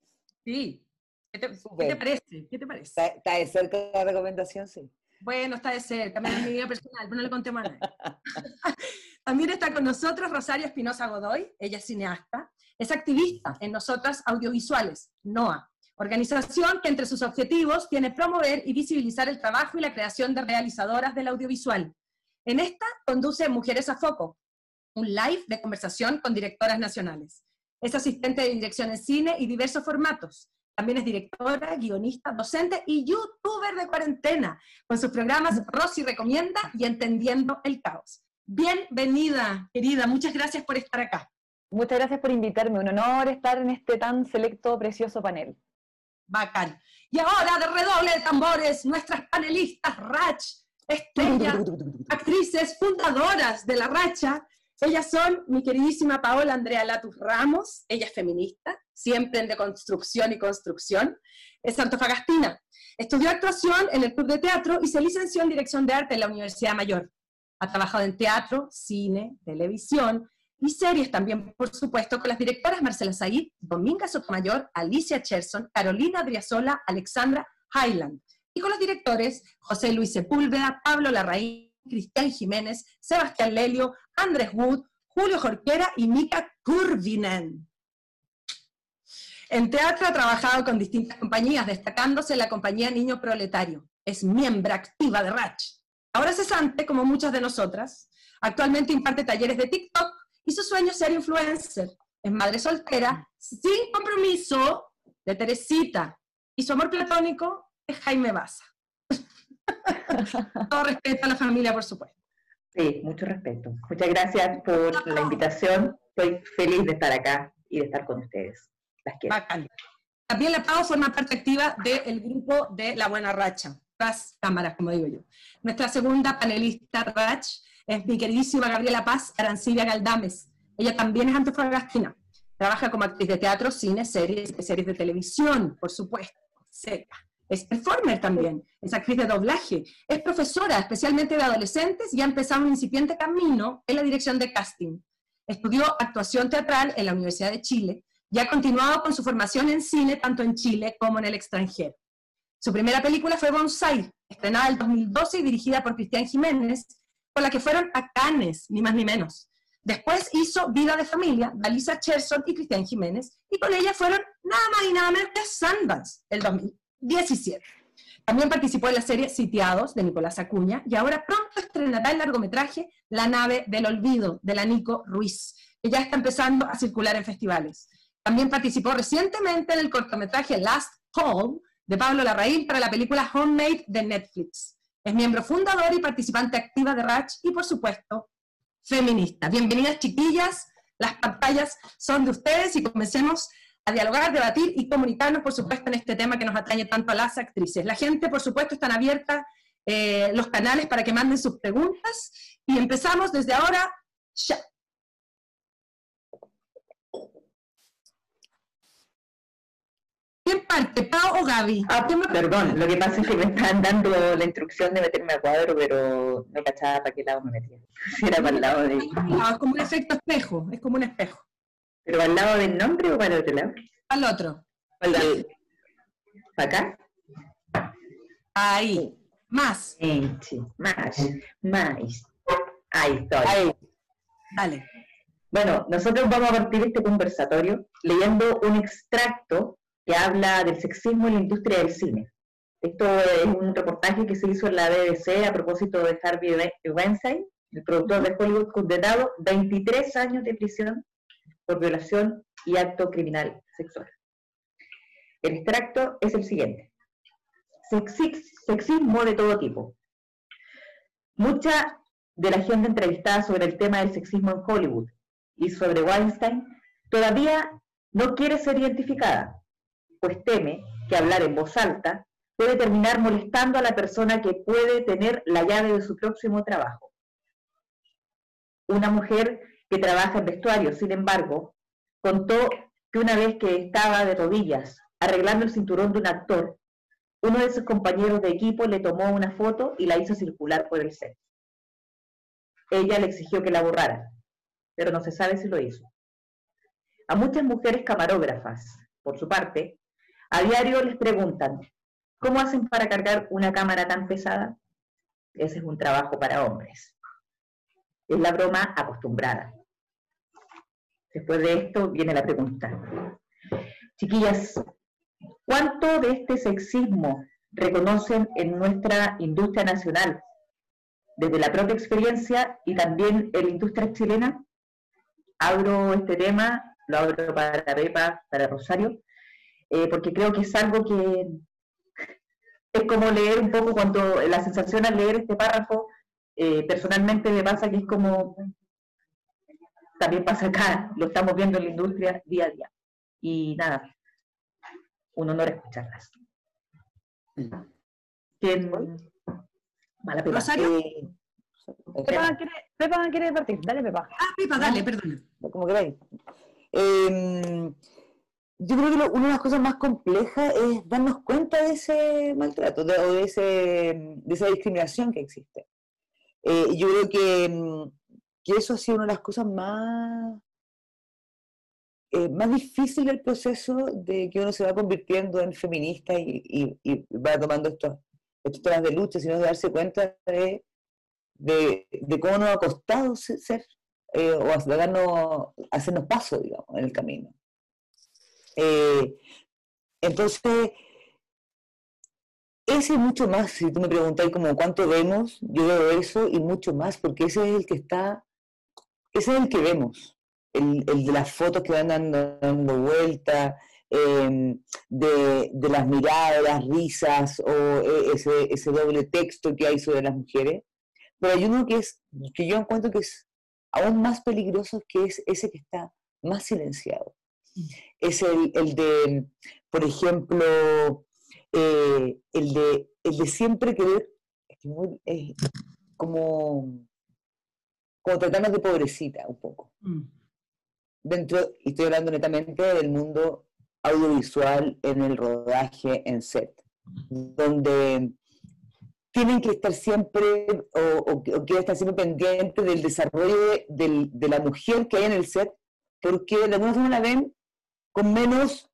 Sí. ¿Qué te, parece? ¿Qué te parece?
¿Está, de cerca la recomendación? Sí.
Bueno, está de cerca, me mi vida personal, pero no le conté más (laughs) También está con nosotros Rosario Espinosa Godoy, ella es cineasta, es activista en Nosotras Audiovisuales, NOA, organización que entre sus objetivos tiene promover y visibilizar el trabajo y la creación de realizadoras del audiovisual. En esta conduce Mujeres a Foco, un live de conversación con directoras nacionales. Es asistente de dirección en cine y diversos formatos. También es directora, guionista, docente y youtuber de cuarentena, con sus programas Rosy Recomienda y Entendiendo el Caos. Bienvenida, querida. Muchas gracias por estar acá.
Muchas gracias por invitarme. Un honor estar en este tan selecto, precioso panel.
Bacán. Y ahora, de redoble de tambores, nuestras panelistas Rach, estrellas, (laughs) actrices fundadoras de La Racha. Ellas son mi queridísima Paola Andrea Latus Ramos, ella es feminista, siempre en deconstrucción y construcción, es santofagastina. Estudió actuación en el Club de Teatro y se licenció en Dirección de Arte en la Universidad Mayor. Ha trabajado en teatro, cine, televisión y series también, por supuesto, con las directoras Marcela Said, Dominga Sotomayor, Alicia Cherson, Carolina Briazola, Alexandra Highland, y con los directores José Luis Sepúlveda, Pablo Larraín, Cristian Jiménez, Sebastián Lelio, Andrés Wood, Julio Jorquera y Mika Kurvinen. En teatro ha trabajado con distintas compañías, destacándose la compañía Niño Proletario. Es miembro activa de Ratch. Ahora cesante, como muchas de nosotras, actualmente imparte talleres de TikTok y su sueño es ser influencer. Es madre soltera, sin compromiso, de Teresita. Y su amor platónico es Jaime Baza. (laughs) Todo respeto a la familia, por supuesto.
Sí, mucho respeto. Muchas gracias por la invitación. Estoy feliz de estar acá y de estar con ustedes. Las quiero.
También la Pau forma parte activa del grupo de La Buena Racha, las cámaras, como digo yo. Nuestra segunda panelista Rach es mi queridísima Gabriela Paz Arancibia Galdames. Ella también es antofagastina. Trabaja como actriz de teatro, cine, series, series de televisión, por supuesto, etc. Es performer también, es actriz de doblaje, es profesora, especialmente de adolescentes, y ha empezado un incipiente camino en la dirección de casting. Estudió actuación teatral en la Universidad de Chile y ha continuado con su formación en cine tanto en Chile como en el extranjero. Su primera película fue Bonsai, estrenada en 2012 y dirigida por Cristian Jiménez, con la que fueron a Cannes, ni más ni menos. Después hizo Vida de Familia, de Alisa Cherson y Cristian Jiménez, y con ella fueron nada más y nada menos que Sundance, el 2017. También participó en la serie Sitiados, de Nicolás Acuña, y ahora pronto estrenará el largometraje La nave del olvido, de la Nico Ruiz, que ya está empezando a circular en festivales. También participó recientemente en el cortometraje Last Call, de Pablo Larraín, para la película Homemade de Netflix. Es miembro fundador y participante activa de Ratch y, por supuesto, feminista. Bienvenidas, chiquillas. Las pantallas son de ustedes y comencemos a dialogar, debatir y comunicarnos, por supuesto, en este tema que nos atañe tanto a las actrices. La gente, por supuesto, están abiertas eh, los canales para que manden sus preguntas y empezamos desde ahora ya. ¿Quién parte, Pau o Gaby?
Ah, perdón, lo que pasa es que me están dando la instrucción de meterme a cuadro, pero no cachaba para qué lado me metía. (laughs) Era para el lado de...
Ah, es como un efecto espejo, es como un espejo.
¿Pero al lado del nombre o para el otro lado?
Al otro.
¿Para acá?
Ahí. Más.
Sí, sí. Más. Más. Ahí estoy. Ahí.
Dale.
Bueno, nosotros vamos a partir este conversatorio leyendo un extracto que habla del sexismo en la industria del cine. Esto es un reportaje que se hizo en la BBC a propósito de Harvey Weinstein, el productor de Hollywood condenado 23 años de prisión por violación y acto criminal sexual. El extracto es el siguiente. Sexismo de todo tipo. Mucha de la gente entrevistada sobre el tema del sexismo en Hollywood y sobre Weinstein todavía no quiere ser identificada, pues teme que hablar en voz alta puede terminar molestando a la persona que puede tener la llave de su próximo trabajo. Una mujer que trabaja en vestuario, sin embargo, contó que una vez que estaba de rodillas arreglando el cinturón de un actor, uno de sus compañeros de equipo le tomó una foto y la hizo circular por el set. Ella le exigió que la borrara, pero no se sabe si lo hizo. A muchas mujeres camarógrafas, por su parte, a diario les preguntan, ¿cómo hacen para cargar una cámara tan pesada? Ese es un trabajo para hombres. Es la broma acostumbrada. Después de esto viene la pregunta. Chiquillas, ¿cuánto de este sexismo reconocen en nuestra industria nacional, desde la propia experiencia y también en la industria chilena? Abro este tema, lo abro para Pepa, para Rosario, eh, porque creo que es algo que (laughs) es como leer un poco cuando la sensación al leer este párrafo, eh, personalmente me pasa que es como, también pasa acá, lo estamos viendo en la industria día a día. Y nada, un honor escucharlas. ¿Quién?
Mala Pepa. ¿Rosario?
Eh, Pepa, quiere, Pepa quiere partir, dale Pepa.
Ah, Pepa, dale, perdón.
Como queráis. Eh, yo creo que una de las cosas más complejas es darnos cuenta de ese maltrato o de, ese, de esa discriminación que existe. Eh, yo creo que mm,
que eso ha sido una de las cosas más, eh, más difíciles del proceso de que uno se va convirtiendo en feminista y, va tomando estos, temas de lucha, sino de darse cuenta de, de, cómo nos ha costado ser, eh, o darnos, hacernos paso, digamos, en el camino. Eh, entonces, ese mucho más, si tú me preguntáis como cuánto vemos, yo veo eso y mucho más, porque ese es el que está, ese es el que vemos, el, de las fotos que van dando, dando vuelta, em, de, las miradas, risas, o e, ese, ese doble texto que hay sobre las mujeres. Pero hay uno que es, que yo encuentro que es aún más peligroso, que es ese que está más silenciado. Es el, el de, por ejemplo, eh, el, de, el de siempre querer, como, como tratarnos de pobrecita un poco. Mm. Dentro, y estoy hablando netamente del mundo audiovisual en el rodaje en set, donde tienen que estar siempre o, o, que estar siempre pendiente del desarrollo de, de, la mujer que hay en el set, porque de alguna forma la ven con menos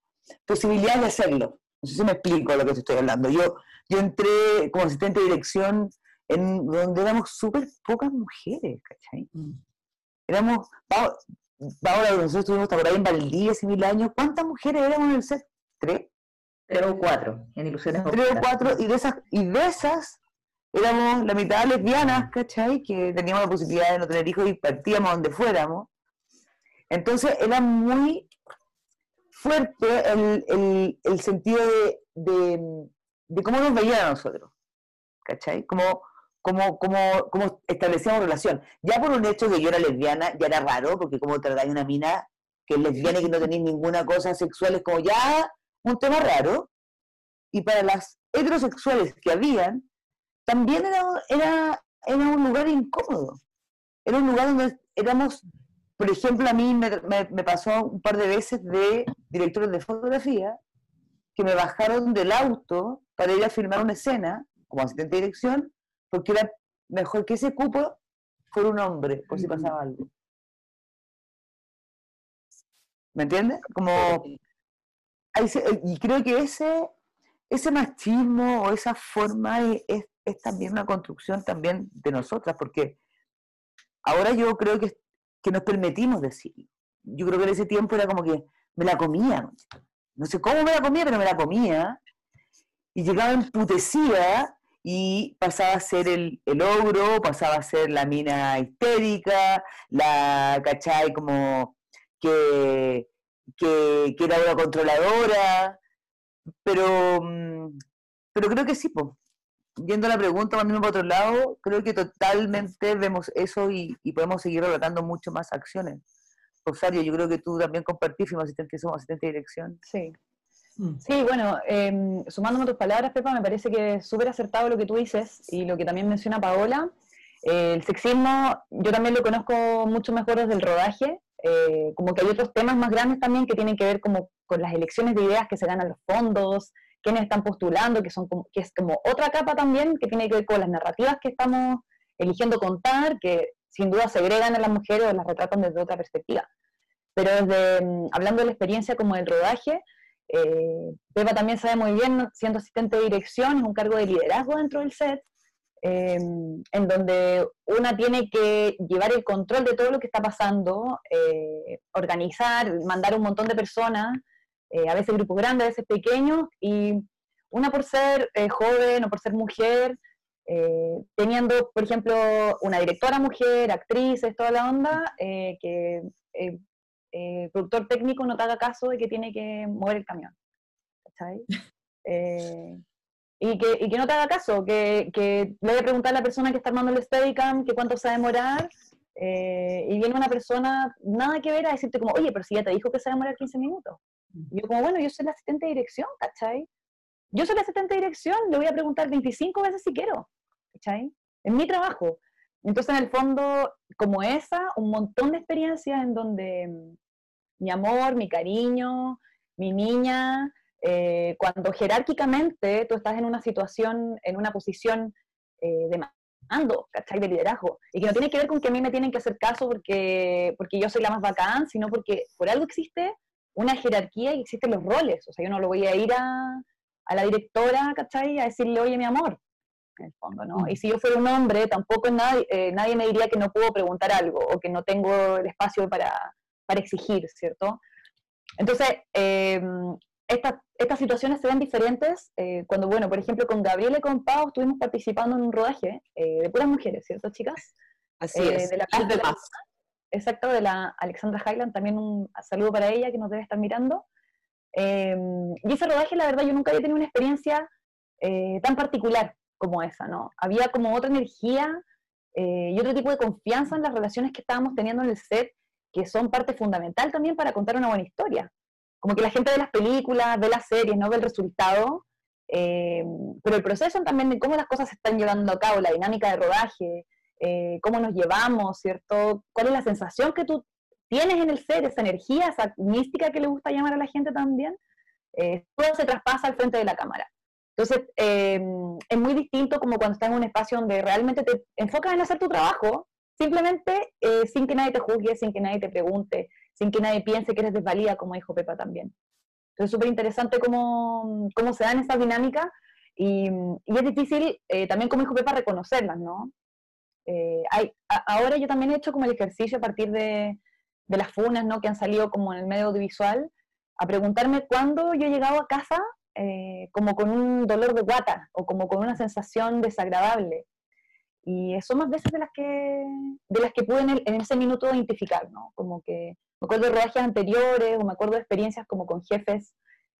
posibilidad de hacerlo. No sé si me explico lo que te estoy hablando. Yo, yo entré como asistente de dirección en donde éramos súper pocas mujeres, ¿cachai? Mm. Éramos, ahora nosotros estuvimos por ahí en Valdivia hace mil años, ¿cuántas mujeres éramos en el set? ¿Tres?
Tres o cuatro, en ilusiones.
Tres o cuatro, y de esas, y de esas éramos la mitad lesbianas, ¿cachai? Que teníamos la posibilidad de no tener hijos y partíamos donde fuéramos. Entonces era muy fuerte el, el, sentido de, de, cómo nos veían a nosotros, ¿cachai? Como, como, como, como establecíamos relación. Ya por un hecho que yo era lesbiana, ya era raro, porque como tratáis una mina que es lesbiana y que no tenéis ninguna cosa sexual, es como ya un tema raro. Y para las heterosexuales que habían, también era, era, era un lugar incómodo. Era un lugar donde éramos por ejemplo, a mí me, pasó un par de veces de directores de fotografía que me bajaron del auto para ir a filmar una escena como asistente de dirección, porque era mejor que ese cupo fuera un hombre, por si pasaba algo. ¿Me entiendes? Como, y creo que ese, ese machismo o esa forma es, es también una construcción también de nosotras, porque ahora yo creo que que nos permitimos decir. Yo creo que en ese tiempo era como que me la comía. No sé cómo me la comía, pero me la comía. Y llegaba emputecida y pasaba a ser el, el ogro, pasaba a ser la mina histérica, la, ¿cachai? Como que, que, que era una controladora. Pero, mm, pero creo que sí, pues yendo la pregunta, también por otro lado, creo que totalmente vemos eso y, podemos seguir relatando mucho más acciones. Rosario, yo creo que tú también compartís, fuimos asistente, somos asistente de dirección.
Sí. Mm. Sí, bueno, eh, sumándome a tus palabras, Pepa, me parece que es súper acertado lo que tú dices y lo que también menciona Paola. Eh, el sexismo, yo también lo conozco mucho mejor desde el rodaje, eh, como que hay otros temas más grandes también que tienen que ver como con las elecciones de ideas que se ganan los fondos, quiénes están postulando, que, son que es como otra capa también que tiene que ver con las narrativas que estamos eligiendo contar, que sin duda segregan a las mujeres o las retratan desde otra perspectiva. Pero desde, mm, hablando de la experiencia como del rodaje, eh, Pepa también sabe muy bien, siendo asistente de dirección, es un cargo de liderazgo dentro del set, em, en donde una tiene que llevar el control de todo lo que está pasando, eh, organizar, mandar un montón de personas eh, a veces grupos grandes, a veces pequeños, y una por ser eh, joven o por ser mujer, teniendo, por ejemplo, una directora mujer, actrices, toda la onda, que el productor técnico no te haga caso de que tiene que mover el camión. ¿Cachai? (laughs) y, que, y que no te haga caso, que, que le voy a preguntar a la persona que está armando el Steadicam que cuánto se va a demorar, y viene una persona, nada que ver a decirte como, oye, pero si ya te dijo que se va a demorar 15 minutos. Y yo como, bueno, yo soy la asistente de dirección, ¿cachai? Yo soy la asistente de dirección, le voy a preguntar 25 veces si quiero, ¿cachai? Es mi trabajo. Entonces, en el fondo, como esa, un montón de experiencias en donde mm, mi amor, mi cariño, mi niña, eh, cuando jerárquicamente tú estás en una situación, en una posición eh, de mando, ¿cachai? De liderazgo. Y que no tiene que ver con que a mí me tienen que hacer caso porque, porque yo soy la más bacán, sino porque por algo existe una jerarquía y existen los roles. O sea, yo no lo voy a ir a, a la directora, ¿cachai? A decirle, oye, mi amor, en el fondo, ¿no? Y si yo fuera un hombre, tampoco nadie, eh, nadie me diría que no puedo preguntar algo o que no tengo el espacio para, para exigir, ¿cierto? Entonces, eh, estas situaciones se ven diferentes eh, cuando, bueno, por ejemplo, con Gabriela y con Pau estuvimos participando en un rodaje eh, de puras mujeres, ¿cierto, chicas?
Así es.
De la, exacto, de la Alexandra Highland, también un saludo para ella que nos debe estar mirando. y ese rodaje, la verdad, yo nunca había tenido una experiencia tan particular como esa, ¿no? Había como otra energía y otro tipo de confianza en las relaciones que estábamos teniendo en el set, que son parte fundamental también para contar una buena historia como que la gente ve las películas, ve las series, no ve el resultado, eh, pero el proceso también de cómo las cosas se están llevando a cabo, la dinámica de rodaje, eh, cómo nos llevamos, ¿cierto? ¿Cuál es la sensación que tú tienes en el ser, esa energía, esa mística que le gusta llamar a la gente también? Eh, todo se traspasa al frente de la cámara. Entonces, es muy distinto como cuando estás en un espacio donde realmente te enfocas en hacer tu trabajo, simplemente sin que nadie te juzgue, sin que nadie te pregunte, sin que nadie piense que eres desvalida, como dijo Pepa también. Entonces, súper interesante cómo, cómo se dan esas dinámicas y, y es difícil eh, también, como dijo Pepa, reconocerlas, ¿no? Eh, hay, ahora yo también he hecho como el ejercicio a partir de, de, las funas, ¿no? Que han salido como en el medio audiovisual, a preguntarme cuándo yo he llegado a casa eh, como con un dolor de guata o como con una sensación desagradable. Y son más veces de las que, de las que pude en, en ese minuto identificar, ¿no? Como que me acuerdo de rodajes anteriores o me acuerdo de experiencias como con jefes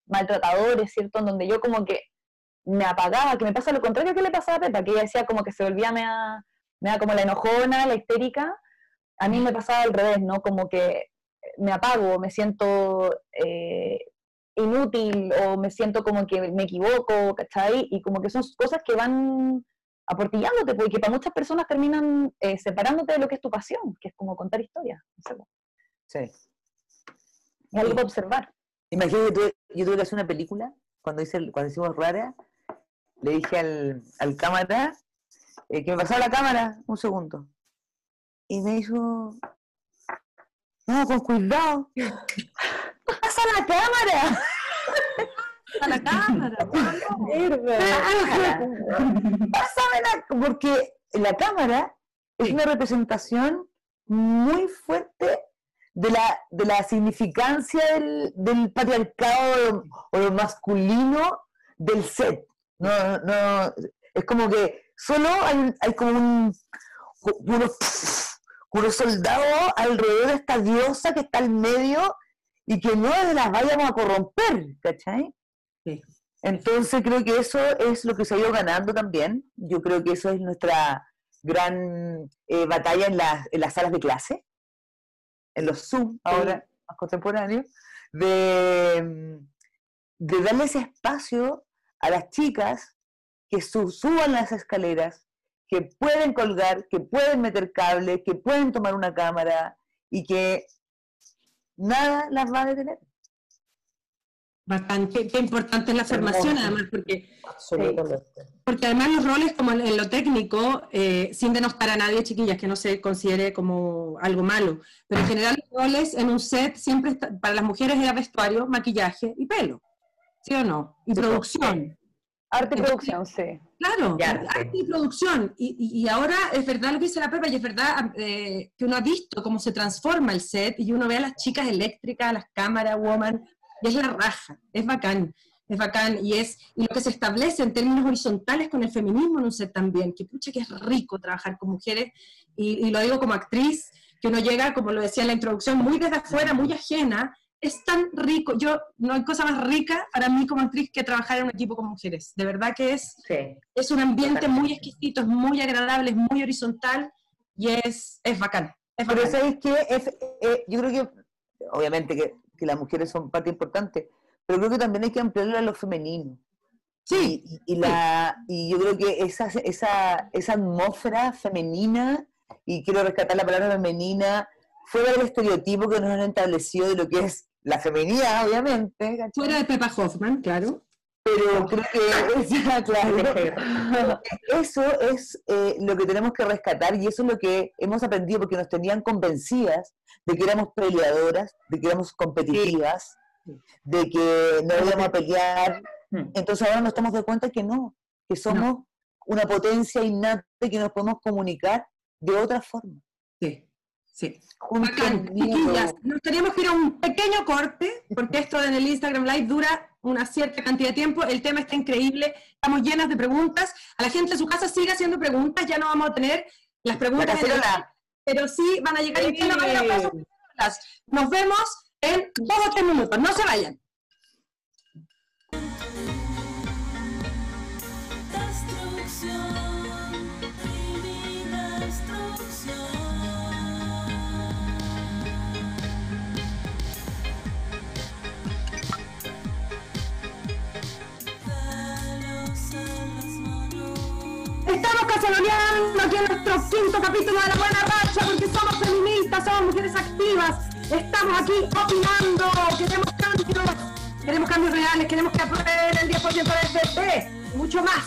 maltratadores, ¿cierto? En donde yo como que me apagaba, que me pasa lo contrario que le pasaba a Pepa, que ella decía como que se volvía me da como la enojona, la histérica. A mí me pasaba al revés, ¿no? Como que me apago, me siento eh, inútil o me siento como que me equivoco, ¿cachai? Y como que son cosas que van aportillándote, porque para muchas personas terminan eh, separándote de lo que es tu pasión, que es como contar historias.
Sí.
Es algo para observar.
Imagínate, yo tuve que hacer una película, cuando, hice, cuando hicimos Rara, le dije al, al cámara eh, que me pasara la cámara un segundo. Y me dijo, no, con cuidado. (laughs) ¡Pasa la cámara!
a la cámara.
Pásamela, porque la cámara es una representación muy fuerte de la, de la significancia del, del patriarcado o lo masculino del set. No, no, es como que solo hay, hay como un, unos, unos soldados alrededor de esta diosa que está al medio y que no las vayamos a corromper, ¿cachai? Entonces creo que eso es lo que se ha ido ganando también. Yo creo que eso es nuestra gran eh, batalla en las, en las salas de clase en los Zoom ahora más contemporáneos, de, de darle ese espacio a las chicas que suban las escaleras, que pueden colgar, que pueden meter cable, que pueden tomar una cámara y que nada las va a detener.
Bastante, qué, importante es la formación, además, porque, porque además los roles, como en, lo técnico, eh, sin denostar a nadie, chiquillas, que no se considere como algo malo, pero en general los roles en un set siempre para las mujeres era vestuario, maquillaje y pelo, ¿sí o no? Y producción.
Arte y producción, sí.
Claro, arte y producción. Y, y, ahora es verdad lo que dice la Pepa, y es verdad eh, que uno ha visto cómo se transforma el set, y uno ve a las chicas eléctricas, las cámaras, woman, y es la raja, es bacán, es bacán, y es y lo que se establece en términos horizontales con el feminismo en un set también, que pucha que es rico trabajar con mujeres, y, lo digo como actriz, que uno llega, como lo decía en la introducción, muy desde afuera, muy ajena, es tan rico, yo, no hay cosa más rica para mí como actriz que trabajar en un equipo con mujeres, de verdad que es, es un ambiente muy exquisito, es muy agradable, es muy horizontal, y es, es bacán. Es
Pero ¿sabes que eh, yo creo que, obviamente que que las mujeres son parte importante, pero creo que también hay que ampliarlo a lo femenino.
Sí.
Y, la, y yo creo que esa, esa, esa atmósfera femenina, y quiero rescatar la palabra femenina, fuera del estereotipo que nos han establecido de lo que es la feminidad, obviamente.
Fuera de Pepa Hoffman, claro.
Pero creo que (laughs) claro, (laughs) eso es eh, lo que tenemos que rescatar y eso es lo que hemos aprendido porque nos tenían convencidas de que éramos peleadoras, de que éramos competitivas, de que no íbamos a pelear.
Mm.
Entonces ahora nos estamos dando cuenta que no, que somos una potencia innata y que nos podemos comunicar de otra forma.
Sí, sí. Bacán. Chiquillas, nos teníamos que ir a un pequeño corte, porque esto en el Instagram Live dura una cierta cantidad de tiempo. El tema está increíble, estamos llenas de preguntas. A la gente en su casa sigue haciendo preguntas, ya no vamos a tener las preguntas en el pero sí van a llegar y no vayan a pasar las- Nos vemos en dos o tres minutos, no se vayan.
Destrucción
Estamos caceroleando aquí en nuestro quinto capítulo de La Buena Racha, porque somos feministas, somos mujeres activas, estamos aquí opinando, queremos cambios, queremos cambios reales, queremos que aprueben el 10% de FP, y mucho más.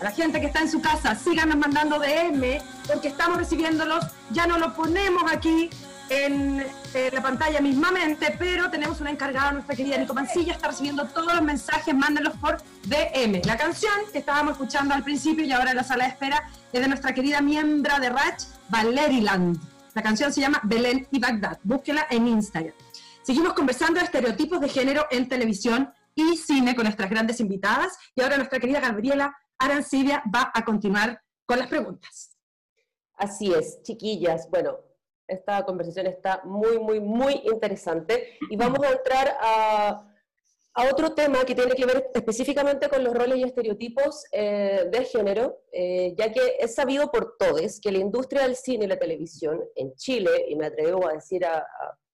A la gente que está en su casa, síganos mandando DM, porque estamos recibiéndolos, ya no lo ponemos aquí en eh, la pantalla mismamente, pero tenemos una encargada, nuestra querida Nico Mancilla, está recibiendo todos los mensajes, mándenlos por DM. La canción que estábamos escuchando al principio y ahora en la sala de espera es de nuestra querida miembro de Ratch, Valeriland. La canción se llama Belén y Bagdad. Búsquela en Instagram. Seguimos conversando de estereotipos de género en televisión y cine con nuestras grandes invitadas. Y ahora nuestra querida Gabriela Arancibia va a continuar con las preguntas.
Así es, chiquillas. Bueno, esta conversación está muy, muy, muy interesante y vamos a entrar a, otro tema que tiene que ver específicamente con los roles y estereotipos eh, de género, eh, ya que es sabido por todos que la industria del cine y la televisión en Chile, y me atrevo a decir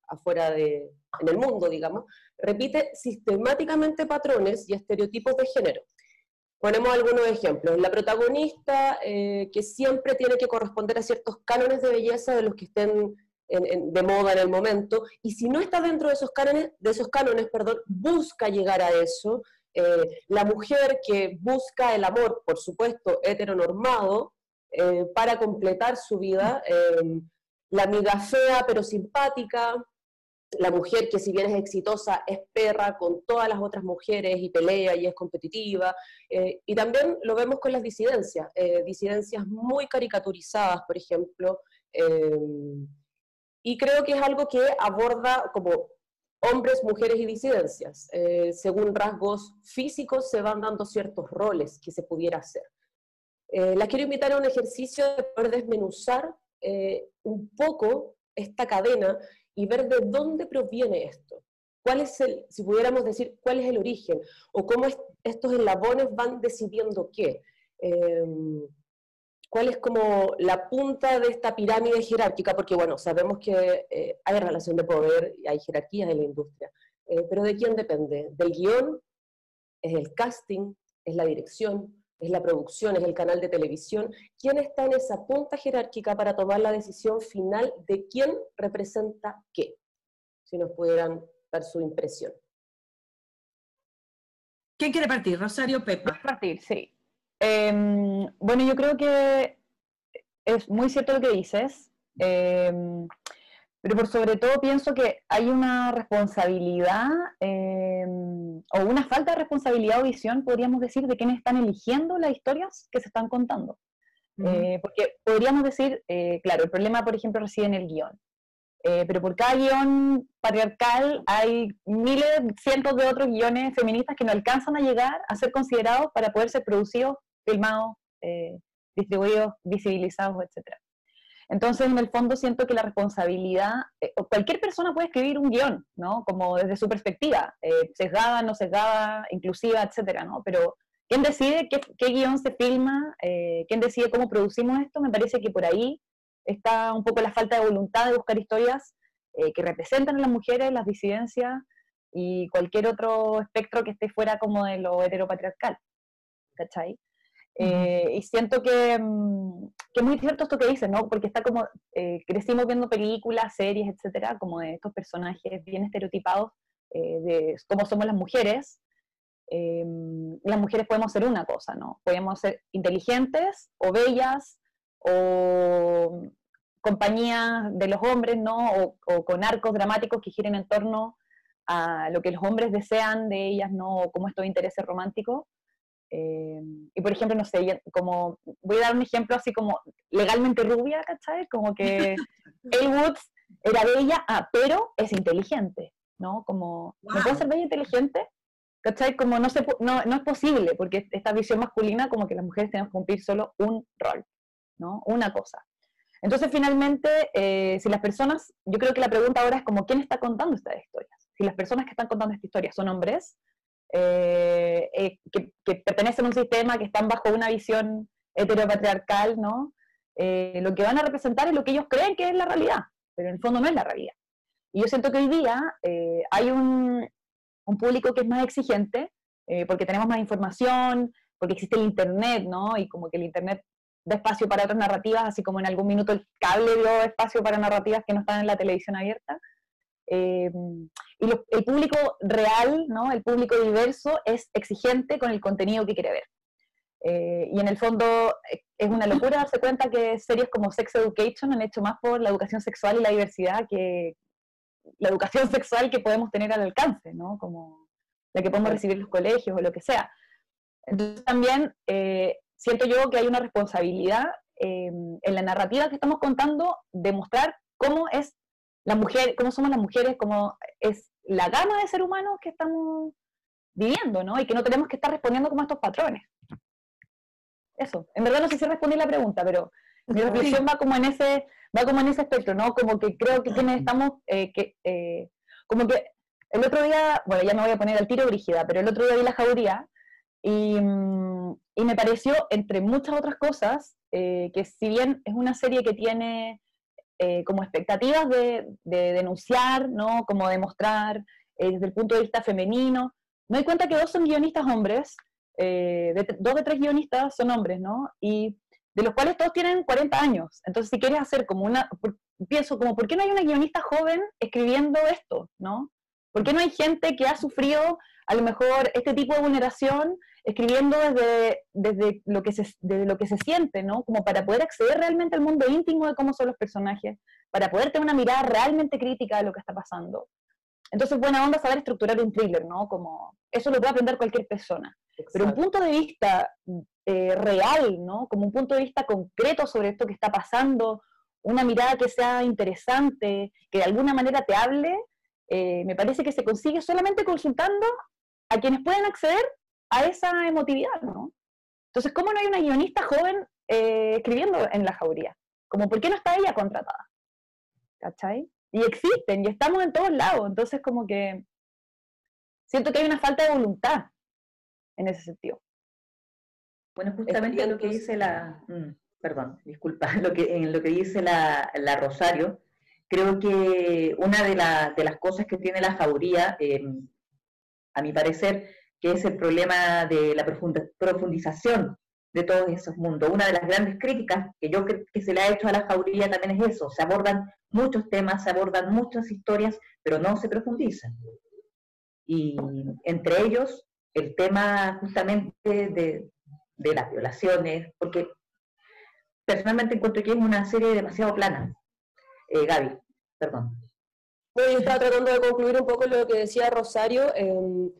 afuera de, en el mundo, digamos, repite sistemáticamente patrones y estereotipos de género. Ponemos algunos ejemplos. La protagonista eh, que siempre tiene que corresponder a ciertos cánones de belleza de los que estén de moda en el momento, y si no está dentro de esos cánones, de esos cánones perdón, busca llegar a eso. Eh, la mujer que busca el amor, por supuesto, heteronormado, eh, para completar su vida. la amiga fea pero simpática, la mujer que si bien es exitosa es perra con todas las otras mujeres y pelea y es competitiva. eh, y también lo vemos con las disidencias, eh, disidencias muy caricaturizadas, por ejemplo. eh, y creo que es algo que aborda como hombres, mujeres y disidencias. Según rasgos físicos se van dando ciertos roles que se pudiera hacer. Las quiero invitar a un ejercicio de poder desmenuzar un poco esta cadena y ver de dónde proviene esto. ¿Cuál es el, si pudiéramos decir, cuál es el origen? O cómo es- estos eslabones van decidiendo qué. Eh, ¿Cuál es como la punta de esta pirámide jerárquica? Porque, bueno, sabemos que eh, hay relación de poder y hay jerarquías en la industria. Eh, pero ¿de quién depende? ¿Del guion? ¿Es el casting? ¿Es la dirección? ¿Es la producción? ¿Es el canal de televisión? ¿Quién está en esa punta jerárquica para tomar la decisión final de quién representa qué? Si nos pudieran dar su impresión.
¿Quién quiere partir? Rosario Pepa.
partir, sí. Em, bueno, yo creo que es muy cierto lo que dices, em, pero por sobre todo pienso que hay una responsabilidad em, o una falta de responsabilidad o visión, podríamos decir, de quienes están eligiendo las historias que se están contando. Eh, porque podríamos decir, eh, claro, el problema, por ejemplo, reside en el guion. Eh, pero por cada guion patriarcal hay miles, cientos de otros guiones feministas que no alcanzan a llegar a ser considerados para poder ser producidos, filmados, eh, distribuidos, visibilizados, etc. Entonces, en el fondo, siento que la responsabilidad, eh, cualquier persona puede escribir un guion, ¿no? Como desde su perspectiva, eh, sesgada, no sesgada, inclusiva, etcétera, ¿no? Pero ¿quién decide qué, qué guion se filma? Eh, ¿Quién decide cómo producimos esto? Me parece que por ahí está un poco la falta de voluntad de buscar historias eh, que representan a las mujeres, las disidencias y cualquier otro espectro que esté fuera como de lo heteropatriarcal. ¿Cachai? Eh, y siento que, mm, que es muy cierto esto que dices, ¿no? Porque está como, eh, crecimos viendo películas, series, etcétera, como de estos personajes bien estereotipados eh, de cómo somos las mujeres, eh, las mujeres podemos ser una cosa, ¿no? Podemos ser inteligentes o bellas o compañías de los hombres, ¿no? O, o con arcos dramáticos que giren en torno a lo que los hombres desean de ellas, ¿no? O como estos intereses románticos. Eh, y por ejemplo, no sé, como voy a dar un ejemplo así como legalmente rubia, ¿cachai? Como que (laughs) Elle Woods era bella, ah, pero es inteligente, ¿no? Como, ¿me puedo ser bella e inteligente? ¿Cachai? Como no, se, no, no es posible, porque esta visión masculina, como que las mujeres tenemos que cumplir solo un rol, ¿no? Una cosa. Entonces, finalmente, eh, si las personas, yo creo que la pregunta ahora es como, ¿quién está contando estas historias? Si las personas que están contando esta historia son hombres, eh, eh, que, que pertenecen a un sistema, que están bajo una visión heteropatriarcal, ¿no? Eh, lo que van a representar es lo que ellos creen que es la realidad, pero en el fondo no es la realidad. Y yo siento que hoy día eh, hay un, un público que es más exigente, eh, porque tenemos más información, porque existe el Internet, ¿no? Y como que el Internet da espacio para otras narrativas, así como en algún minuto el cable dio espacio para narrativas que no están en la televisión abierta. Eh, y lo- el público real, ¿no? el público diverso, es exigente con el contenido que quiere ver. Eh, y en el fondo eh, es una locura darse cuenta que series como Sex Education han hecho más por la educación sexual y la diversidad que la educación (laughs) sexual que podemos tener al alcance, ¿no? Como la que podemos recibir en los colegios o lo que sea. Entonces también eh, siento yo que hay una responsabilidad en la narrativa que estamos contando de mostrar cómo es la mujer, cómo somos las mujeres, cómo es la gama de seres humanos que estamos viviendo, ¿no? Y que no tenemos que estar respondiendo como a estos patrones. Eso. En verdad no sé si respondí la pregunta, pero mi reflexión va como en ese, va como en ese espectro, ¿no? Como que creo que quienes estamos, eh, que, eh, como que el otro día, bueno, ya me voy a poner al tiro brígida, pero el otro día vi la jauría y, mm, y me pareció, entre muchas otras cosas, eh, que si bien es una serie que tiene eh, como expectativas de, de denunciar, ¿no? Como demostrar eh, desde el punto de vista femenino, me doy cuenta que dos son guionistas hombres, eh, dos de tres guionistas son hombres, ¿no? Y de los cuales todos tienen 40 años. Entonces, si quieres hacer como una, pienso como, ¿por qué no hay una guionista joven escribiendo esto, ¿no? ¿Por qué no hay gente que ha sufrido a lo mejor este tipo de vulneración escribiendo desde, desde, lo que se, desde lo que se siente, ¿no? Como para poder acceder realmente al mundo íntimo de cómo son los personajes, para poder tener una mirada realmente crítica de lo que está pasando. Entonces, buena onda saber estructurar un thriller, ¿no? Como, eso lo puede aprender cualquier persona. Pero un punto de vista eh, real, ¿no? Como un punto de vista concreto sobre esto que está pasando, una mirada que sea interesante, que de alguna manera te hable, eh, me parece que se consigue solamente consultando a quienes pueden acceder a esa emotividad, ¿no? Entonces, ¿cómo no hay una guionista joven eh, escribiendo en la jauría? Como, ¿por qué no está ella contratada? ¿Cachai? Y existen, y estamos en todos lados, entonces como que siento que hay una falta de voluntad en ese sentido.
Bueno, justamente lo que dice la, mm, perdón, disculpa, (laughs) lo que, en lo que dice la, la Rosario, creo que una de, la- de las cosas que tiene la jauría, eh, a mi parecer, que es el problema de la profundización de todos esos mundos. Una de las grandes críticas que yo creo que se le ha hecho a la jauría también es eso, se abordan muchos temas, se abordan muchas historias, pero no se profundizan. Y entre ellos, el tema justamente de, de las violaciones, porque personalmente encuentro que es una serie demasiado plana. Eh, Gaby, perdón.
Bueno, yo estaba tratando de concluir un poco lo que decía Rosario, eh,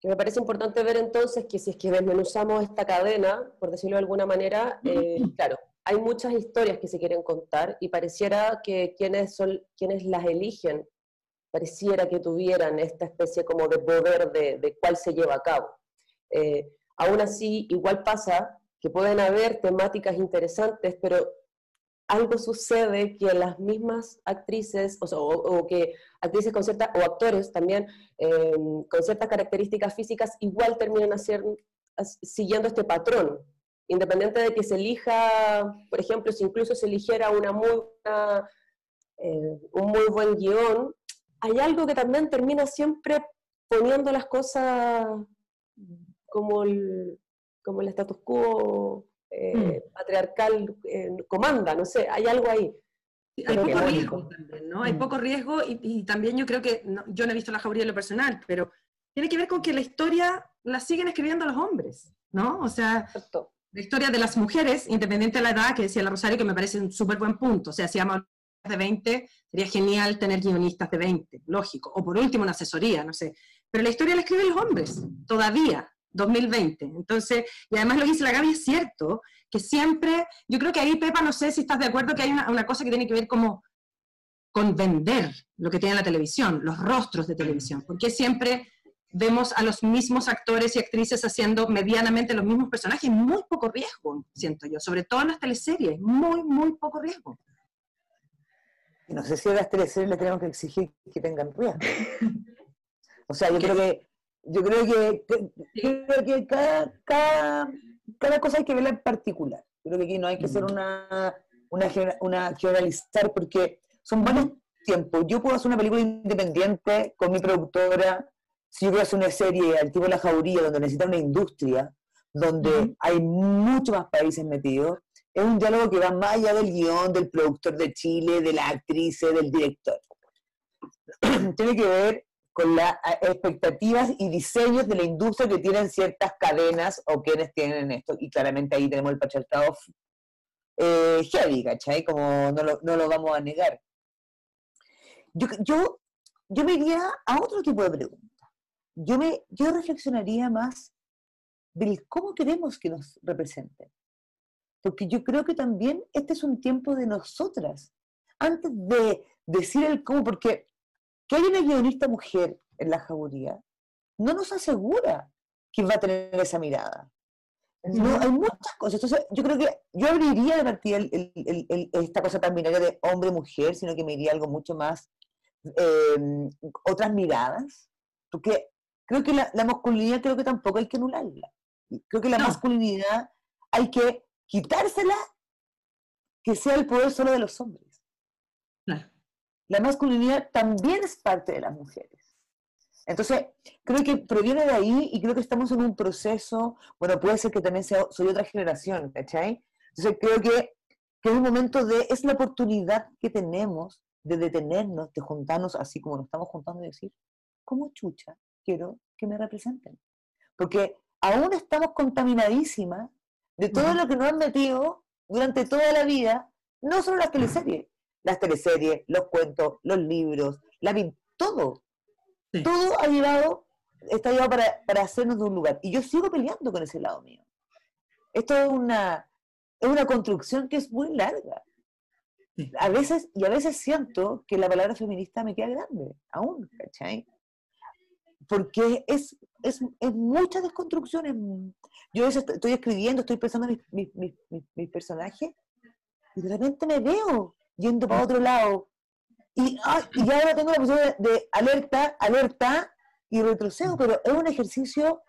que me parece importante ver entonces que si es que desmenuzamos esta cadena, por decirlo de alguna manera, eh, claro, hay muchas historias que se quieren contar y pareciera que quienes, son, quienes las eligen, pareciera que tuvieran esta especie como de poder de, de cuál se lleva a cabo. Eh, aún así, igual pasa que pueden haber temáticas interesantes, pero algo sucede que las mismas actrices, o, sea, o- que actrices con ciertas, o actores también, eh, con ciertas características físicas, igual terminan hacer, siguiendo este patrón. Independiente de que se elija, por ejemplo, si incluso se eligiera una muy eh, un muy buen guion, hay algo que también termina siempre poniendo las cosas como el, como el status quo eh, patriarcal eh, comanda, no sé, hay algo ahí.
Sí, Hay
Pero
poco riesgo también, ¿no? Hay
Mm.
poco riesgo y, y también yo creo que, no- yo no he visto la jauría en lo personal, pero tiene que ver con que la historia la siguen escribiendo los hombres, ¿no? O sea, la historia de las mujeres, independiente de la edad, que decía la Rosario, que me parece un súper buen punto. O sea, si vamos de 20, sería genial tener guionistas de 20, lógico. O por último, una asesoría, no sé. Pero la historia la escriben los hombres, todavía, 2020. Entonces, y además lo que dice la Gaby es cierto, que siempre, yo creo que ahí, Pepa, no sé si estás de acuerdo, que hay una, una cosa que tiene que ver como con vender lo que tiene la televisión, los rostros de televisión. Porque siempre vemos a los mismos actores y actrices haciendo medianamente los mismos personajes, muy poco riesgo, siento yo, sobre todo en las teleseries, muy, muy poco riesgo.
No sé si a las teleseries le tenemos que exigir que tengan riesgo. (laughs) O sea, yo
¿Qué?
creo que, yo creo que, que- creo que cada, cada, cada cosa hay que verla en particular. Creo que aquí no hay que hacer una, una, genera- una generalizar porque son varios tiempos. Yo puedo hacer una película independiente con mi productora, si yo quiero hacer una serie al tipo de la jauría, donde necesita una industria, donde hay muchos más países metidos, es un diálogo que va más allá del guion, del productor de Chile, de las actrices, del director. (clears throat) Tiene que ver con las expectativas y diseños de la industria que tienen ciertas cadenas o quienes tienen esto. Y claramente ahí tenemos el patriarcado eh, heavy, ¿cachai? Como no lo, no lo vamos a negar. Yo, yo, yo me iría a otro tipo de pregunta. Yo, me, yo reflexionaría más del cómo queremos que nos representen. Porque yo creo que también este es un tiempo de nosotras. Antes de decir el cómo, porque que haya una guionista mujer en la jauría no nos asegura que va a tener esa mirada. No, hay muchas cosas. Entonces, yo creo que yo abriría de partida el- el- el- el- esta cosa tan binaria de hombre-mujer, sino que me iría algo mucho más, eh, otras miradas, porque creo que la, la masculinidad creo que tampoco hay que anularla. Creo que la
No.
masculinidad hay que quitársela, que sea el poder solo de los hombres.
Claro.
La masculinidad también es parte de las mujeres. Entonces, creo que proviene de ahí y creo que estamos en un proceso, bueno, puede ser que también sea, soy otra generación, ¿cachai? Entonces, creo que, que es un momento de, es la oportunidad que tenemos de detenernos, de juntarnos así como nos estamos juntando y decir, ¿cómo chucha quiero que me representen? Porque aún estamos contaminadísimas de todo
Ujú.
lo que nos han metido durante toda la vida, no solo las teleseries, las teleseries, los cuentos, los libros, la todo.
Sí.
Todo ha llevado, está llevado para, para hacernos de un lugar. Y yo sigo peleando con ese lado mío. Esto es una, es una construcción que es muy larga.
Sí.
A veces, y a veces siento que la palabra feminista me queda grande, aún, ¿cachai? Porque es, es, es muchas desconstrucciones. Yo a veces estoy- escribiendo, estoy pensando en mis, mis, mis- mis- mis personajes, y de repente me veo yendo para otro lado. Y, ah, y ya ahora tengo la posibilidad de, alerta, alerta, y retrocedo, pero es un ejercicio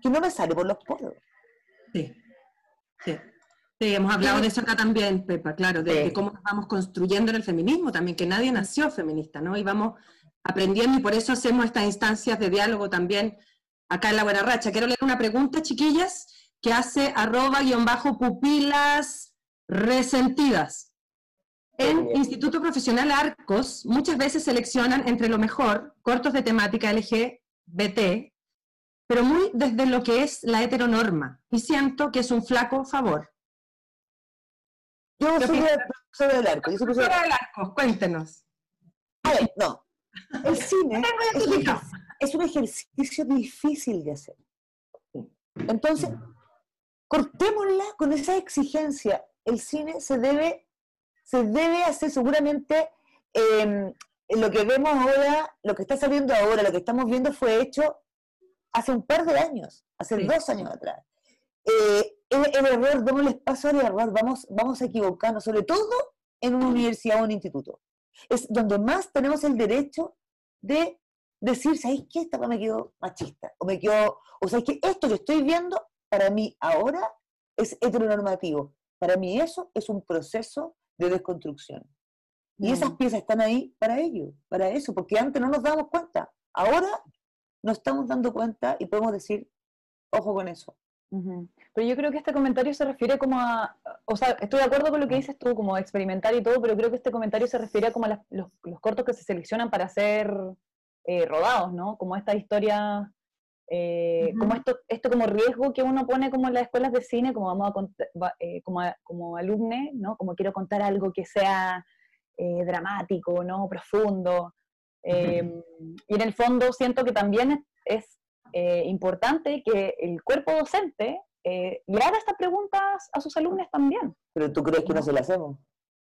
que no me sale por los poros.
Sí, sí. Sí, hemos hablado de eso acá también, Pepa, claro, de,
Sí.
de cómo nos vamos construyendo en el feminismo también, que nadie nació feminista, ¿no? Y vamos aprendiendo y por eso hacemos estas instancias de diálogo también acá en La Buena Racha. Quiero leer una pregunta, chiquillas, que hace arroba guion bajo pupilas resentidas. En. Instituto Profesional Arcos muchas veces seleccionan entre lo mejor cortos de temática LGBT, pero muy desde lo que es la heteronorma. Y siento que es un flaco favor.
Yo
¿Qué
soy profesora del arco. Yo soy profesora-
del Arcos, cuéntenos.
A ver, no. El cine (laughs) un, es un ejercicio difícil de hacer. Entonces, cortémosla con esa exigencia. El cine se debe, se debe hacer seguramente eh, lo que vemos ahora, lo que está saliendo ahora, lo que estamos viendo fue hecho hace un par de años, hace
Sí.
dos años atrás. Eh, el, el error, démosle espacio al error, vamos, vamos a equivocarnos, sobre todo en una universidad o un instituto. Es donde más tenemos el derecho de decir, ¿sabéis qué? Esta me quedó machista. O me quedó, o sabéis que esto que estoy viendo, para mí ahora es heteronormativo. Para mí eso es un proceso de desconstrucción. Y esas
Mm.
piezas están ahí para ello, para eso, porque antes no nos dábamos cuenta. Ahora nos estamos dando cuenta y podemos decir, ojo con eso.
Pero yo creo que este comentario se refiere como a, o sea, estoy de acuerdo con lo que dices tú, como experimentar y todo, pero creo que este comentario se refiere a como a las- los, los cortos que se seleccionan para ser eh, rodados, ¿no? Como esta historia
eh, como esto, esto como riesgo que uno pone como en las escuelas de cine, como vamos a cont- va- eh, como, a- como alumne, ¿no? Como quiero contar algo que sea eh, dramático, ¿no? Profundo. Eh, y en el fondo siento que también es, importante que el cuerpo docente le haga estas preguntas a sus alumnos también.
Pero tú crees que no se la hacemos.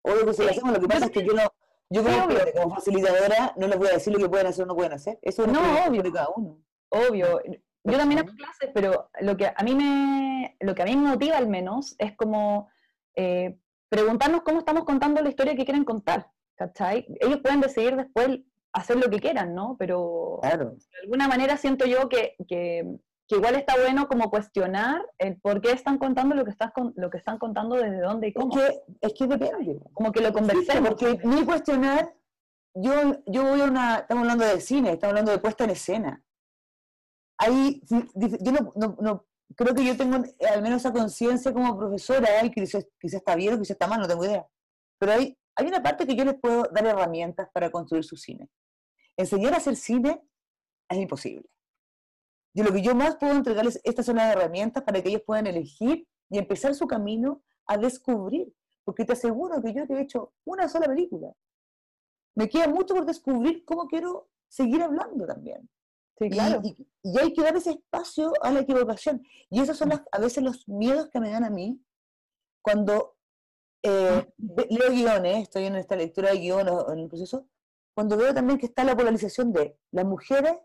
Obvio que se la
Sí,
hacemos, lo que pasa es que yo no, yo
obvio.
profe, como facilitadora no les voy a decir lo que pueden hacer o no pueden hacer. Eso es
No, obvio.
de cada uno.
Obvio, yo también hago clases, pero lo que a mí me, lo que a mí me motiva al menos es como eh, preguntarnos cómo estamos contando la historia que quieren contar, ¿cachai? Ellos pueden decidir después hacer lo que quieran, ¿no? Pero
Claro.
de alguna manera siento yo que, que, que igual está bueno como cuestionar el por qué están contando lo que, estás con, lo que están contando, desde dónde y
Es
cómo.
que, es que depende.
Como que lo
Sí,
conversemos.
porque ni cuestionar, yo, yo voy a una, estamos hablando de cine, estamos hablando de puesta en escena. Ahí, yo no, no- no- creo que yo tengo eh, al menos esa conciencia como profesora, quizás, quizás está bien o quizás está mal, no tengo idea. Pero hay, hay una parte que yo les puedo dar herramientas para construir su cine. Enseñar a hacer cine es imposible. Yo lo que yo más puedo entregarles, estas son las herramientas para que ellos puedan elegir y empezar su camino a descubrir. Porque te aseguro que yo te he hecho una sola película. Me queda mucho por descubrir cómo quiero seguir hablando también.
Sí, claro.
Y, y hay que dar ese espacio a la equivocación. Y esos son las, a veces los miedos que me dan a mí cuando eh, leo guiones, estoy en esta lectura de guiones o en el proceso, cuando veo también que está la polarización de las mujeres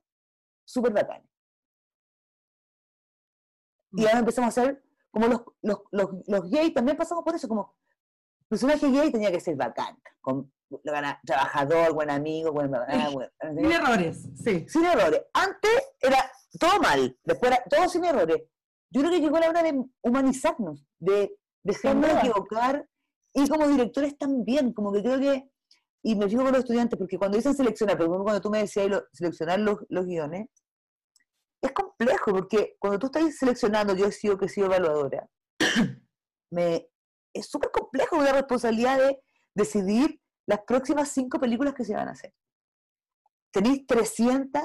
súper bacanas. Y ahora empezamos a hacer, como los, los, los, los gays también pasamos por eso, como personaje gay tenía que ser bacán, con, trabajador, buen amigo, buen, buen-
Sin errores, sí.
sin errores. Antes era todo mal, después era todo sin errores. Yo creo que llegó la hora de humanizarnos, de dejarnos equivocar, y como directores también, como que creo que, y me fijo con los estudiantes, porque cuando dicen seleccionar, por ejemplo, cuando tú me decías lo- seleccionar los, los guiones, es complejo, porque cuando tú estás seleccionando, yo he sido que he sido evaluadora, (coughs) me, es súper complejo la responsabilidad de decidir las próximas cinco películas que se van a hacer. Tenéis 300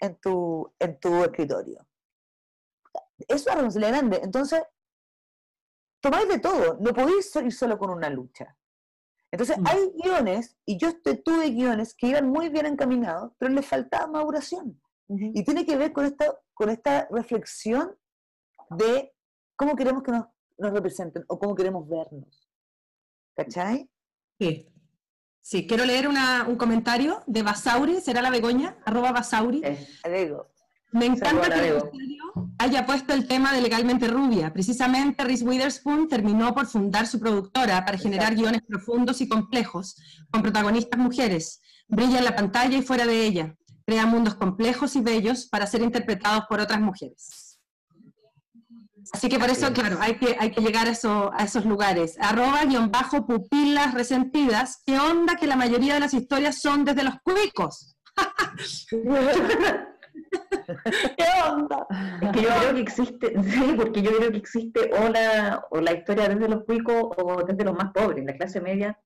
en tu, en tu escritorio. Es una responsabilidad grande. Entonces, tomáis de todo. No podéis ir solo con una lucha. Entonces,
Mm.
hay guiones, y yo tuve guiones que iban muy bien encaminados, pero les faltaba maduración. Y tiene que ver con esta, con esta reflexión de cómo queremos que nos, nos representen o cómo queremos vernos. ¿Cachai?
Sí. Sí, quiero leer una- un comentario de Basauri, ¿será la Begoña? Arroba Basauri. Me encanta que el haya puesto el tema de Legalmente Rubia. Precisamente Reese Witherspoon terminó por fundar su productora para generar
Exacto.
guiones profundos y complejos, con protagonistas mujeres. Brilla en la pantalla y fuera de ella. Crea mundos complejos y bellos para ser interpretados por otras mujeres. Así que por eso, claro, hay que, hay que llegar a, eso- a esos lugares. Arroba guion bajo pupilas resentidas. ¿Qué onda que la mayoría de las historias son desde los cuicos? (laughs) ¿Qué onda?
Es que yo creo que existe, (laughs) sí, porque yo creo que existe o la, o la historia desde los cuicos o desde los más pobres, la clase media.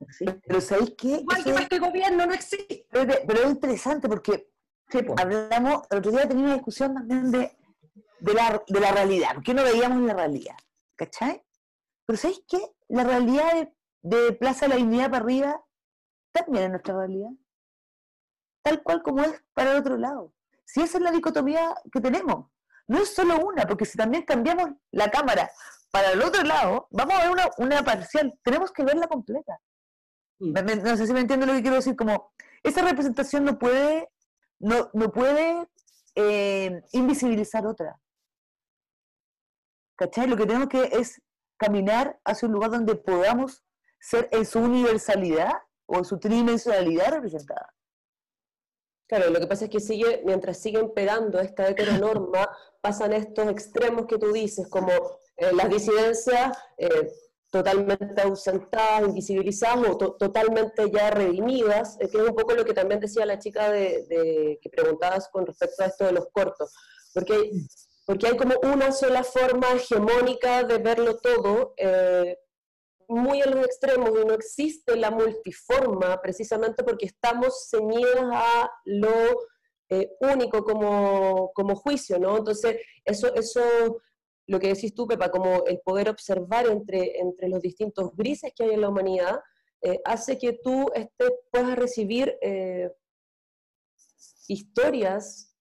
existe.
Pero ¿sabéis qué?
Igual que
es-
para este gobierno no existe.
pero, es- pero es interesante porque
Sí, po.
hablamos, el otro día tenía una discusión también de, de, la, de la realidad, porque no veíamos la realidad, ¿cachai? Pero ¿sabéis qué? La realidad de, de Plaza de la Dignidad para arriba también es nuestra realidad. Tal cual como es para el otro lado. Si esa es la dicotomía que tenemos, no es solo una, porque si también cambiamos la cámara para el otro lado, vamos a ver una, una parcial, tenemos que verla completa. Me- me- no sé si me entiende lo que quiero decir, como esa representación no puede, no, no puede eh, invisibilizar otra. ¿Cachai? Lo que tenemos que es caminar hacia un lugar donde podamos ser en su universalidad o en su tridimensionalidad representada.
Claro, lo que pasa es que sigue, mientras siguen pegando esta heteronorma, (laughs) pasan estos extremos que tú dices, como eh, las disidencias eh, totalmente ausentadas, invisibilizadas o to- totalmente ya redimidas, eh, que es un poco lo que también decía la chica de, de- que preguntabas con respecto a esto de los cortos, porque, porque hay como una sola forma hegemónica de verlo todo, eh, muy en los extremos y no existe la multiforma precisamente porque estamos ceñidos a lo eh, único como, como juicio, ¿no? Entonces, eso, eso, lo que decís tú, Pepa, como el poder observar entre, entre los distintos grises que hay en la humanidad, eh, hace que tú este, puedas recibir historias,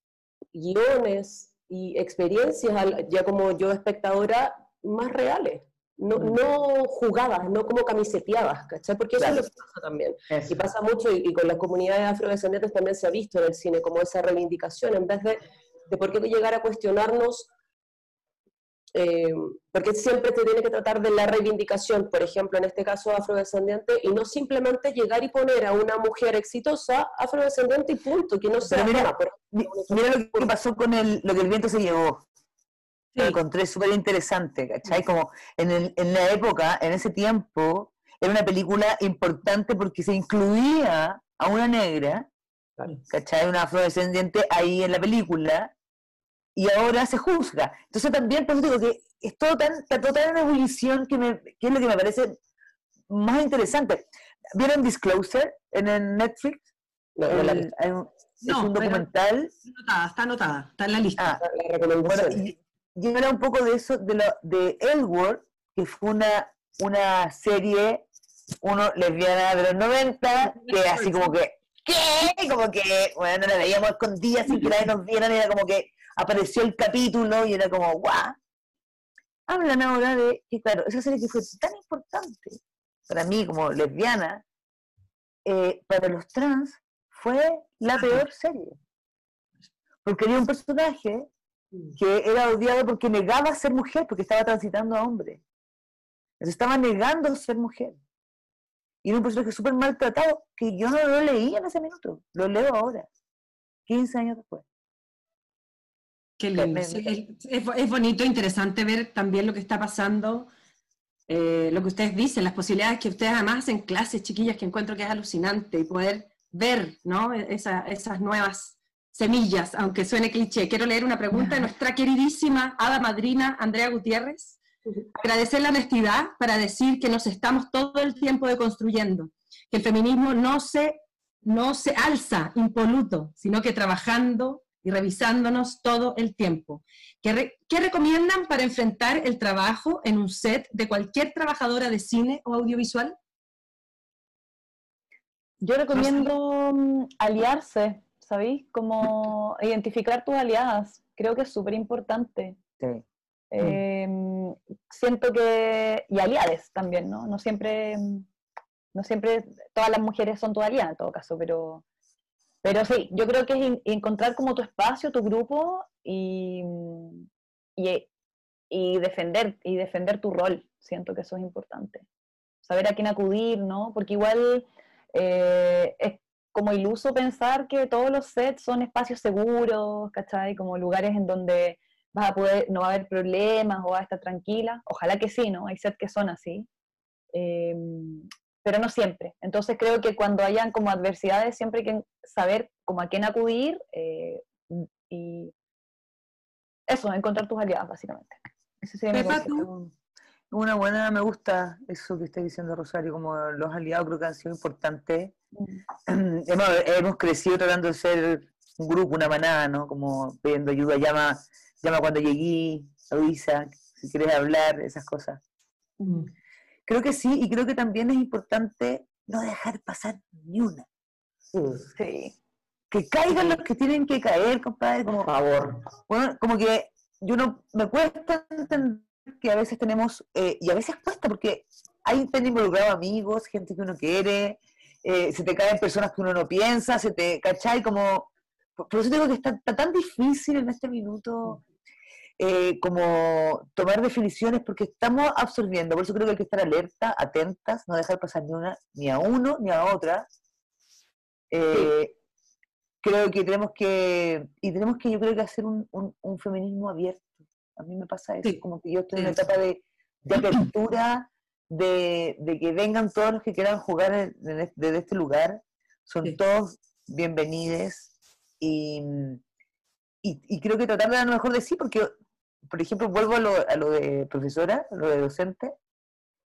guiones y experiencias, ya como yo espectadora, más reales, no, no jugadas, no como camiseteadas, ¿cachai? Porque eso
Claro.
es lo que pasa también.
Eso.
Y pasa mucho, y, y con las comunidades afrodescendientes también se ha visto en el cine, como esa reivindicación, en vez de, de por qué llegar a cuestionarnos, eh, porque siempre te tiene que tratar de la reivindicación, por ejemplo, en este caso afrodescendiente, y no simplemente llegar y poner a una mujer exitosa afrodescendiente y punto, que no sea
mira, Mi- Mira lo que pasó con el, lo que el viento se llevó. Lo
Sí.
encontré súper interesante, ¿cachai? Como en, el- en la época, en ese tiempo, era una película importante porque se incluía a una negra, ¿cachai? Una afrodescendiente ahí en la película, y ahora se juzga. Entonces también, por eso digo que es todo tan, está todo tan en ebullición que, me, que es lo que me parece más interesante. ¿Vieron Disclosure en el Netflix?
no, la,
es un documental.
Está anotada, está anotada, está en la lista.
Ah,
la.
Bueno, y, y era un poco de eso, de, lo, de Elworth, que fue una, una serie, uno lesbiana de los 90, que así como que, ¿qué? Como que, bueno, la veíamos escondida sin que nadie nos viera, era como que apareció el capítulo y era como, guau. Hablan ahora de que, claro, esa serie que fue tan importante para mí como lesbiana, eh, para los trans, fue la peor serie. Porque había un personaje que era odiado porque negaba ser mujer, porque estaba transitando a hombre. Entonces estaba negando ser mujer. Y era un personaje súper maltratado que yo no lo leí en ese minuto, lo leo ahora, 15 años después.
Qué lindo. sí, es, es es bonito, interesante ver también lo que está pasando, eh, lo que ustedes dicen, las posibilidades que ustedes además hacen clases, chiquillas, que encuentro que es alucinante y poder ver ¿no? Esa- esas nuevas semillas, aunque suene cliché. Quiero leer una pregunta de nuestra queridísima hada madrina Andrea Gutiérrez. Agradecer la honestidad para decir que nos estamos todo el tiempo deconstruyendo, que el feminismo no se, no se alza impoluto, sino que trabajando y revisándonos todo el tiempo. ¿Qué, re- qué recomiendan para enfrentar el trabajo en un set de cualquier trabajadora de cine o audiovisual?
Yo recomiendo mm, aliarse, ¿sabéis? Como identificar tus aliadas. Creo que es súper importante.
Sí.
Eh, siento que, y aliades también, ¿no? No siempre, mm, no siempre todas las mujeres son tu aliada en todo caso, pero, pero sí, yo creo que es en- encontrar como tu espacio, tu grupo y, y, y defender, y defender tu rol. Siento que eso es importante. Saber a quién acudir, ¿no? Porque igual eh, es como iluso pensar que todos los sets son espacios seguros, ¿cachai? Como lugares en donde vas a poder, no va a haber problemas o vas a estar tranquila. Ojalá que sí, ¿no? Hay sets que son así. Eh, pero no siempre. Entonces creo que cuando hayan como adversidades siempre hay que saber como a quién acudir eh, y eso, encontrar tus aliadas básicamente. Ese sería mi
Pepa. ¿tú?
Una buena, me gusta eso que está diciendo Rosario, como los aliados creo que han sido importantes.
Mm. (clears throat)
hemos, hemos crecido tratando de ser un grupo, una manada, ¿no? Como pidiendo ayuda, llama, llama cuando llegué, avisa, si quieres hablar, esas cosas. Creo que sí, y creo que también es importante no dejar pasar ni una.
Sí.
Que caigan los que tienen que caer, compadre, como
Por favor.
Bueno, como que yo no me cuesta entender que a veces tenemos, eh, y a veces cuesta porque hay tan involucrados amigos, gente que uno quiere, eh, se te caen personas que uno no piensa, se te, ¿cachai? Como, por por eso digo que está, está tan difícil en este minuto eh, como tomar definiciones porque estamos absorbiendo, por eso creo que hay que estar alerta, atentas, no dejar pasar ni una, ni a uno, ni a otra. Eh, creo que tenemos que, y tenemos que yo creo que hacer un, un- un feminismo abierto. A mí me pasa eso,
Sí.
como que yo estoy en una
Sí.
etapa de, de apertura, de, de que vengan todos los que quieran jugar en- en desde este lugar, son
Sí.
todos bienvenidos y, y, y creo que tratar de dar lo mejor de sí, porque, por ejemplo, vuelvo a lo, a lo de profesora, a lo de docente,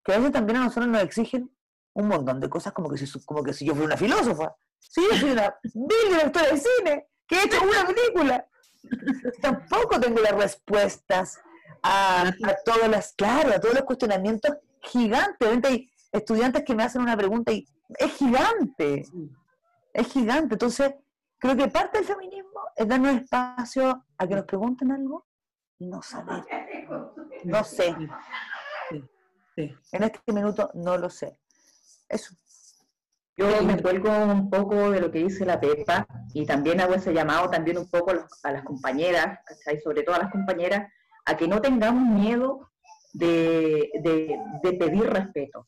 que a veces también a nosotros nos exigen un montón de cosas como que si, como que si yo fuera una filósofa. Sí, yo soy una vil directora de cine. que he hecho una película. (laughs) Tampoco tengo las respuestas a, a todas las, claro, a todos los cuestionamientos gigantes. Obviamente Hay estudiantes que me hacen una pregunta y es gigante, es gigante. Entonces, creo que parte del feminismo es darnos espacio a que nos pregunten algo y no saber. No sé.
Sí.
En este minuto no lo sé. Eso.
Yo me cuelgo un poco de lo que dice la Pepa y también hago ese llamado también un poco a las compañeras, ¿cachai? sobre todo a las compañeras, a que no tengamos miedo de, de- de pedir respeto,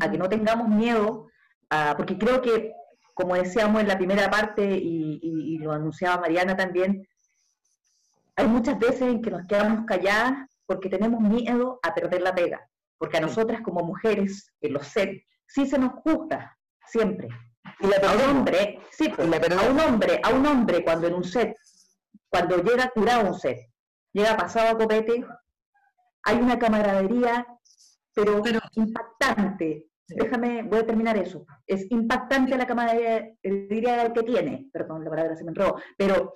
a que no tengamos miedo, a- porque creo que, como decíamos en la primera parte y, y- y lo anunciaba Mariana también, hay muchas veces en que nos quedamos calladas porque tenemos miedo a perder la pega, porque a nosotras como mujeres en los sets sí se nos juzga, siempre.
Y la
A un hombre, sí, pues,
la
a un hombre, a un hombre cuando en un set, cuando llega curado a un set, llega pasado a copete, hay una camaradería, pero,
Pero-
impactante. Déjame, voy a terminar eso. Es impactante la camaradería que tiene, perdón, la palabra se me enredó, pero,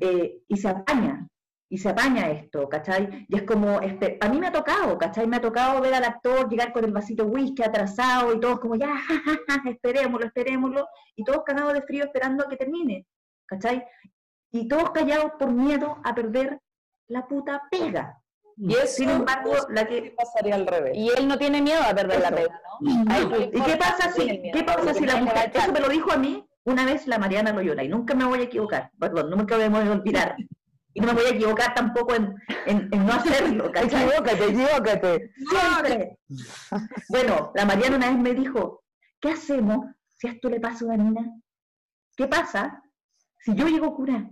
eh, y se apaña, y se apaña esto, ¿cachai? Y es como, este, a mí me ha tocado, ¿cachai? Me ha tocado ver al actor llegar con el vasito de whisky atrasado y todos como, ya, ja, ja, ja, esperémoslo, esperémoslo, y todos cagados de frío esperando a que termine, ¿cachai? Y todos callados por miedo a perder la puta pega.
Y eso,
Sin embargo, la que...
pasaría al revés.
Y él no tiene miedo a perder la pega, ¿no?
¿Y qué pasa si, qué pasa si la mujer, eso me lo dijo a mí una vez la Mariana Loyola, y nunca me voy a equivocar, perdón, nunca me voy a olvidar, y no me voy a equivocar tampoco en, en- en no hacerlo, (laughs) ¿cachai?
Equivócate, equivócate.
Siempre. Bueno, la Mariana una vez me dijo, ¿qué hacemos si esto le pasa a una niña? ¿Qué pasa si yo llego a curar?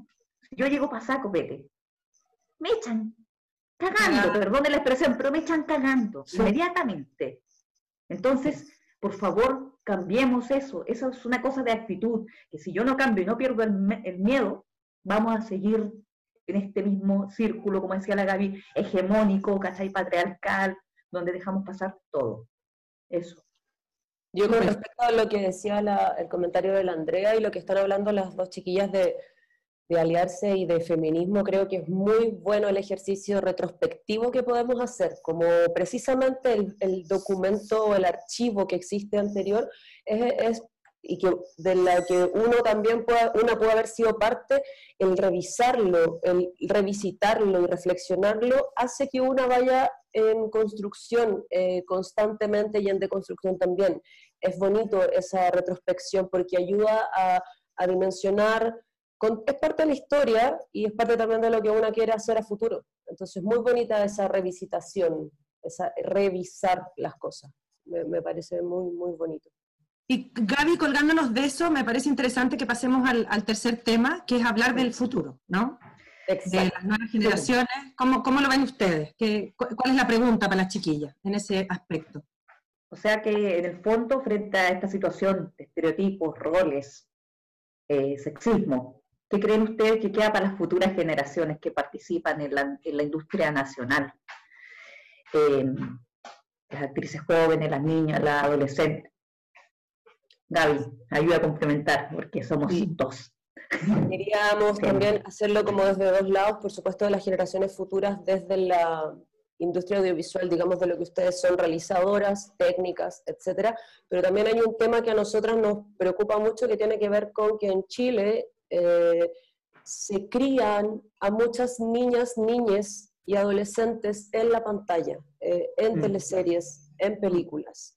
Si yo llego pasar copete. Me echan cagando,
Ah.
perdón la expresión, pero me echan cagando
Sí.
inmediatamente. Entonces, por favor, cambiemos eso. Eso es una cosa de actitud, que si yo no cambio y no pierdo el, el miedo, vamos a seguir en este mismo círculo, como decía la Gaby, hegemónico, ¿cachai? Patriarcal, donde dejamos pasar todo. Eso.
Yo con respecto a lo que decía la- el comentario de la Andrea y lo que están hablando las dos chiquillas de, de aliarse y de feminismo, creo que es muy bueno el ejercicio retrospectivo que podemos hacer, como precisamente el, el documento o el archivo que existe anterior es, y que de la que uno también puede, una puede haber sido parte, el revisarlo, el revisitarlo y reflexionarlo hace que una vaya en construcción eh, constantemente y en deconstrucción también. Es bonito esa retrospección porque ayuda a, a dimensionar, con- es parte de la historia y es parte también de lo que uno quiere hacer a futuro. Entonces, muy bonita esa revisitación, esa revisar las cosas. Me, me parece muy, muy bonito.
Y Gaby, colgándonos de eso, me parece interesante que pasemos al, al tercer tema, que es hablar del futuro, ¿no? De
Exacto.
las nuevas generaciones. ¿Cómo, cómo lo ven ustedes? ¿Qué, cu- ¿Cuál es la pregunta para las chiquillas en ese aspecto?
O sea que en el fondo, frente a esta situación de estereotipos, roles, eh, sexismo, ¿qué creen ustedes que queda para las futuras generaciones que participan en la, en la industria nacional? Eh, las actrices jóvenes, las niñas, las adolescentes. Gaby, ayuda a complementar, porque somos
Sí.
dos.
Queríamos
Sí.
también hacerlo como desde dos lados, por supuesto, de las generaciones futuras, desde la industria audiovisual, digamos, de lo que ustedes son realizadoras, técnicas, etcétera, pero también hay un tema que a nosotras nos preocupa mucho que tiene que ver con que en Chile eh, se crían a muchas niñas, niñes y adolescentes en la pantalla, eh, en
Mm.
teleseries, en películas.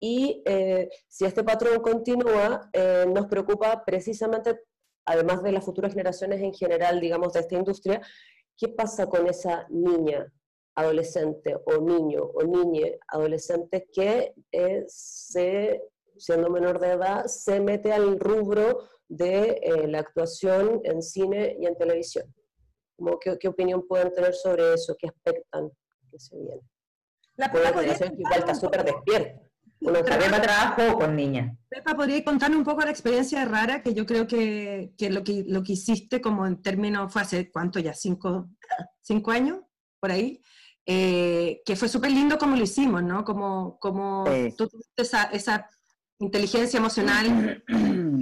Y eh, si este patrón continúa, nos preocupa precisamente, además de las futuras generaciones en general, digamos, de esta industria, ¿qué pasa con esa niña, adolescente o niño o niñe, adolescente que se, siendo menor de edad, se mete al rubro de eh, la actuación en cine y en televisión? Como, ¿qué, ¿Qué opinión pueden tener sobre eso? ¿Qué aspectan que se viene?
La Pepa podría,
que igual está súper despierta. Sabe-
Pepa trabajó con niñas.
Pepa, ¿podría contarnos un poco la experiencia Rara? Que yo creo que, que lo que lo que hiciste como en términos, fue hace cuánto ya, cinco, cinco años, por ahí, eh, que fue súper lindo como lo hicimos, ¿no? Como, como
Sí.
tú tuviste esa, esa inteligencia emocional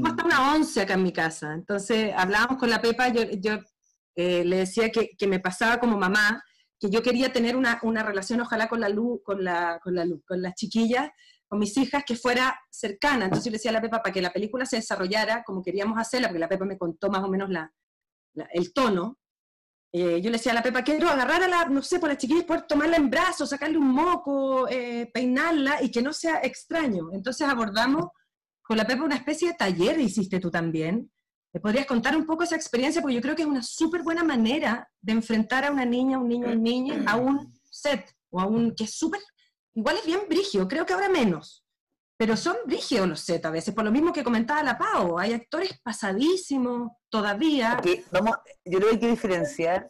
hasta una once acá en mi casa. Entonces hablábamos con la Pepa, yo, yo, eh, le decía que, que me pasaba como mamá, que yo quería tener una, una relación, ojalá con la luz, con, la, con, la luz, con las chiquillas, con mis hijas, que fuera cercana. Entonces yo le decía a la Pepa, para que la película se desarrollara como queríamos hacerla, porque la Pepa me contó más o menos la, la- el tono, eh, yo le decía a la Pepa, quiero agarrar a la, no sé, por las chiquillas, poder tomarla en brazos, sacarle un moco, eh, peinarla y que no sea extraño. Entonces abordamos con la Pepa una especie de taller, hiciste tú también. ¿Me podrías contar un poco esa experiencia? Porque yo creo que es una súper buena manera de enfrentar a una niña, un niño, un niña a un set o a un que es súper, igual es bien brigio, creo que ahora menos. Pero son brígidos los sets a veces, por lo mismo que comentaba la Pau, hay actores pasadísimos todavía.
Vamos, yo creo que hay que diferenciar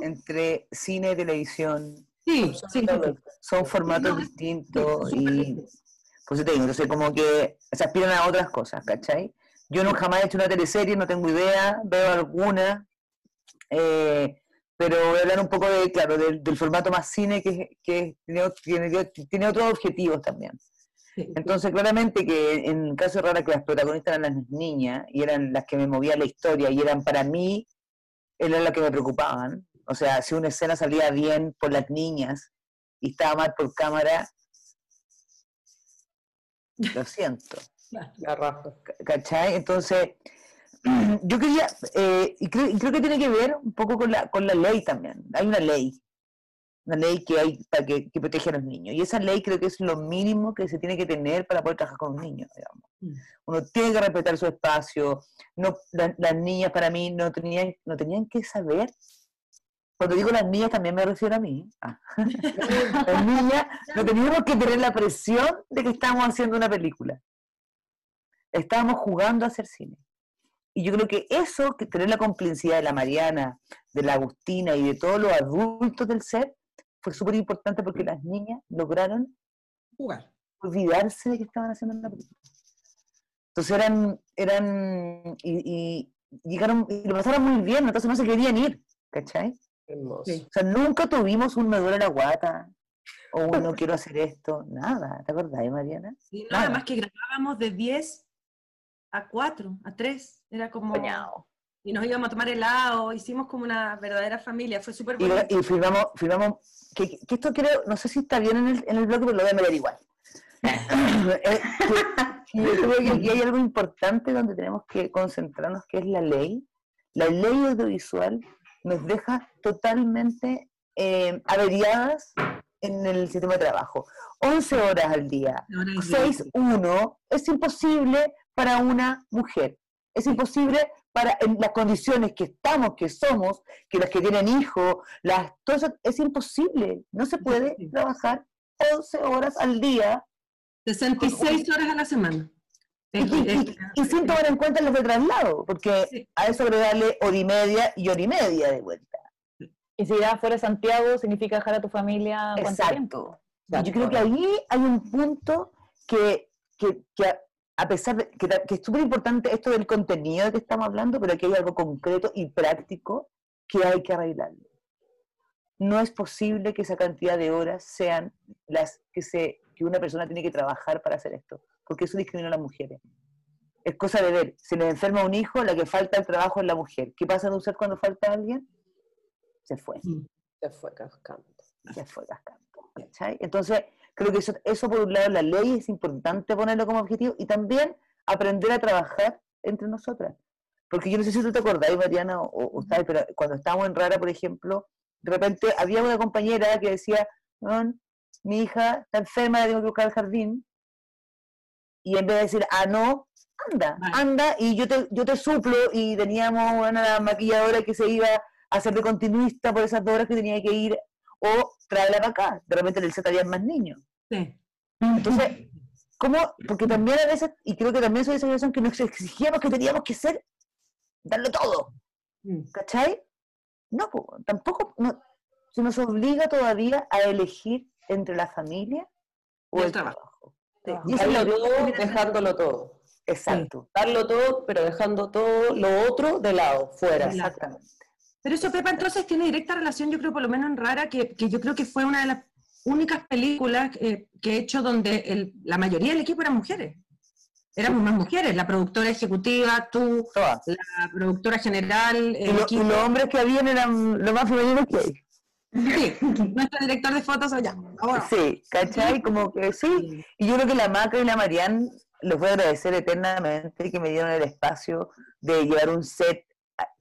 entre cine y televisión.
Sí, sí, sí, sí.
Son formatos
No,
distintos y
distinto.
pues te digo, entonces como que se aspiran a otras cosas, ¿cachai? Yo no jamás he hecho una teleserie, no tengo idea, veo alguna, eh, pero voy a hablar un poco de, claro, del, del formato más cine que, que tiene, tiene, tiene otros objetivos también. Entonces, claramente que en el caso de Rara, que las protagonistas eran las niñas y eran las que me movían la historia y eran para mí, eran las que me preocupaban. O sea, si una escena salía bien por las niñas y estaba mal por cámara, lo siento. (laughs)
La raja.
¿cachai? Entonces, (clears throat) yo quería, eh, y, creo, y creo que tiene que ver un poco con la, con la ley también. Hay una ley, una ley que hay para que, que protege a los niños. Y esa ley creo que es lo mínimo que se tiene que tener para poder trabajar con un niño, digamos.
Mm.
Uno tiene que respetar su espacio. No, la- las niñas para mí no tenían, no tenían que saber. Cuando digo las niñas también me refiero a mí. Ah. (laughs) las niñas no teníamos que tener la presión de que estábamos haciendo una película estábamos jugando a hacer cine. Y yo creo que eso, que tener la complicidad de la Mariana, de la Agustina y de todos los adultos del set, fue súper importante porque las niñas lograron
Jugar.
olvidarse de que estaban haciendo una película. Entonces eran, eran, y, y llegaron, y lo pasaron muy bien, entonces no se querían ir, ¿cachai?
Hermoso.
Sí.
O sea, nunca tuvimos un me duele la guata, o un no quiero hacer esto, nada, ¿te acordás, Mariana?
Y nada
Nada.
más que grabábamos de 10 a 4, a 3. Era como.
Soñado.
Y nos íbamos a tomar helado, hicimos como una verdadera familia, fue súper
Y,
bueno.
y filmamos, filmamos que, que esto creo, no sé si está bien en el, en el blog, pero lo voy a mirar igual. (laughs) Eh, yo creo que aquí hay algo importante donde tenemos que concentrarnos, que es la ley. La ley audiovisual nos deja totalmente eh, averiadas en el sistema de trabajo. 11 horas al día,
Ahora es ridículo.
6-1, es imposible para una mujer. Es imposible para en las condiciones que estamos, que somos, que las que tienen hijos, las, todo eso, es imposible. No se puede
Sí.
trabajar 11 horas al día
66 horas a la semana.
Y, sin tomar en cuenta los de traslado, porque
Sí.
a eso agregarle hora y media y hora y media de vuelta.
Y si ya fuera de Santiago, significa dejar a tu familia cuánto tiempo.
Exacto. Y yo creo que ahí hay un punto que, que, que a- a pesar de que, es súper importante esto del contenido de que estamos hablando, pero aquí hay algo concreto y práctico que hay que arreglarlo. No es posible que esa cantidad de horas sean las que, se, que una persona tiene que trabajar para hacer esto, porque eso discrimina a las mujeres. Es cosa de ver, si le enferma un hijo, la que falta el trabajo es la mujer. ¿Qué pasa en un ser cuando falta alguien? Se fue
Se fue cascando.
se fue cascando. ¿cachai? Entonces, creo que eso, eso por un lado, la ley es importante ponerlo como objetivo y también aprender a trabajar entre nosotras. Porque yo no sé si tú te acordás, Mariana, o, o sabes, pero cuando estábamos en Rara, por ejemplo, de repente había una compañera que decía, "No, mi hija está enferma, la tengo que buscar al jardín, y en vez de decir, ah, no, anda, anda, y yo te, yo te suplo, y teníamos una maquilladora que se iba a hacer de continuista por esas dos horas que tenía que ir, o tráela para acá, de repente en el set había más niños.
Sí.
Entonces, (laughs) ¿cómo? Porque también a veces, y creo que también soy esa generación que nos exigíamos que teníamos que ser, darlo todo. ¿cachai? No, po, tampoco no, se nos obliga todavía a elegir entre la familia o
el
el
trabajo.
trabajo.
Darlo todo, dejándolo todo.
Exacto,
Darlo todo, pero dejando todo lo otro de lado, fuera.
Exactamente.
Pero eso, Pepa, entonces tiene directa relación, yo creo, por lo menos en Rara, que, que yo creo que fue una de las únicas películas eh, que he hecho donde el- la mayoría del equipo eran mujeres. éramos más mujeres, la productora ejecutiva, tú,
Todas.
la productora general,
Y,
el
lo- y
equipo.
los hombres que habían eran lo más femeninos que hay.
Sí, nuestro director de fotos allá. Ahora.
Sí, ¿cachai? Como que sí. Y yo creo que la Macro y la Marian les voy a agradecer eternamente que me dieron el espacio de llevar un set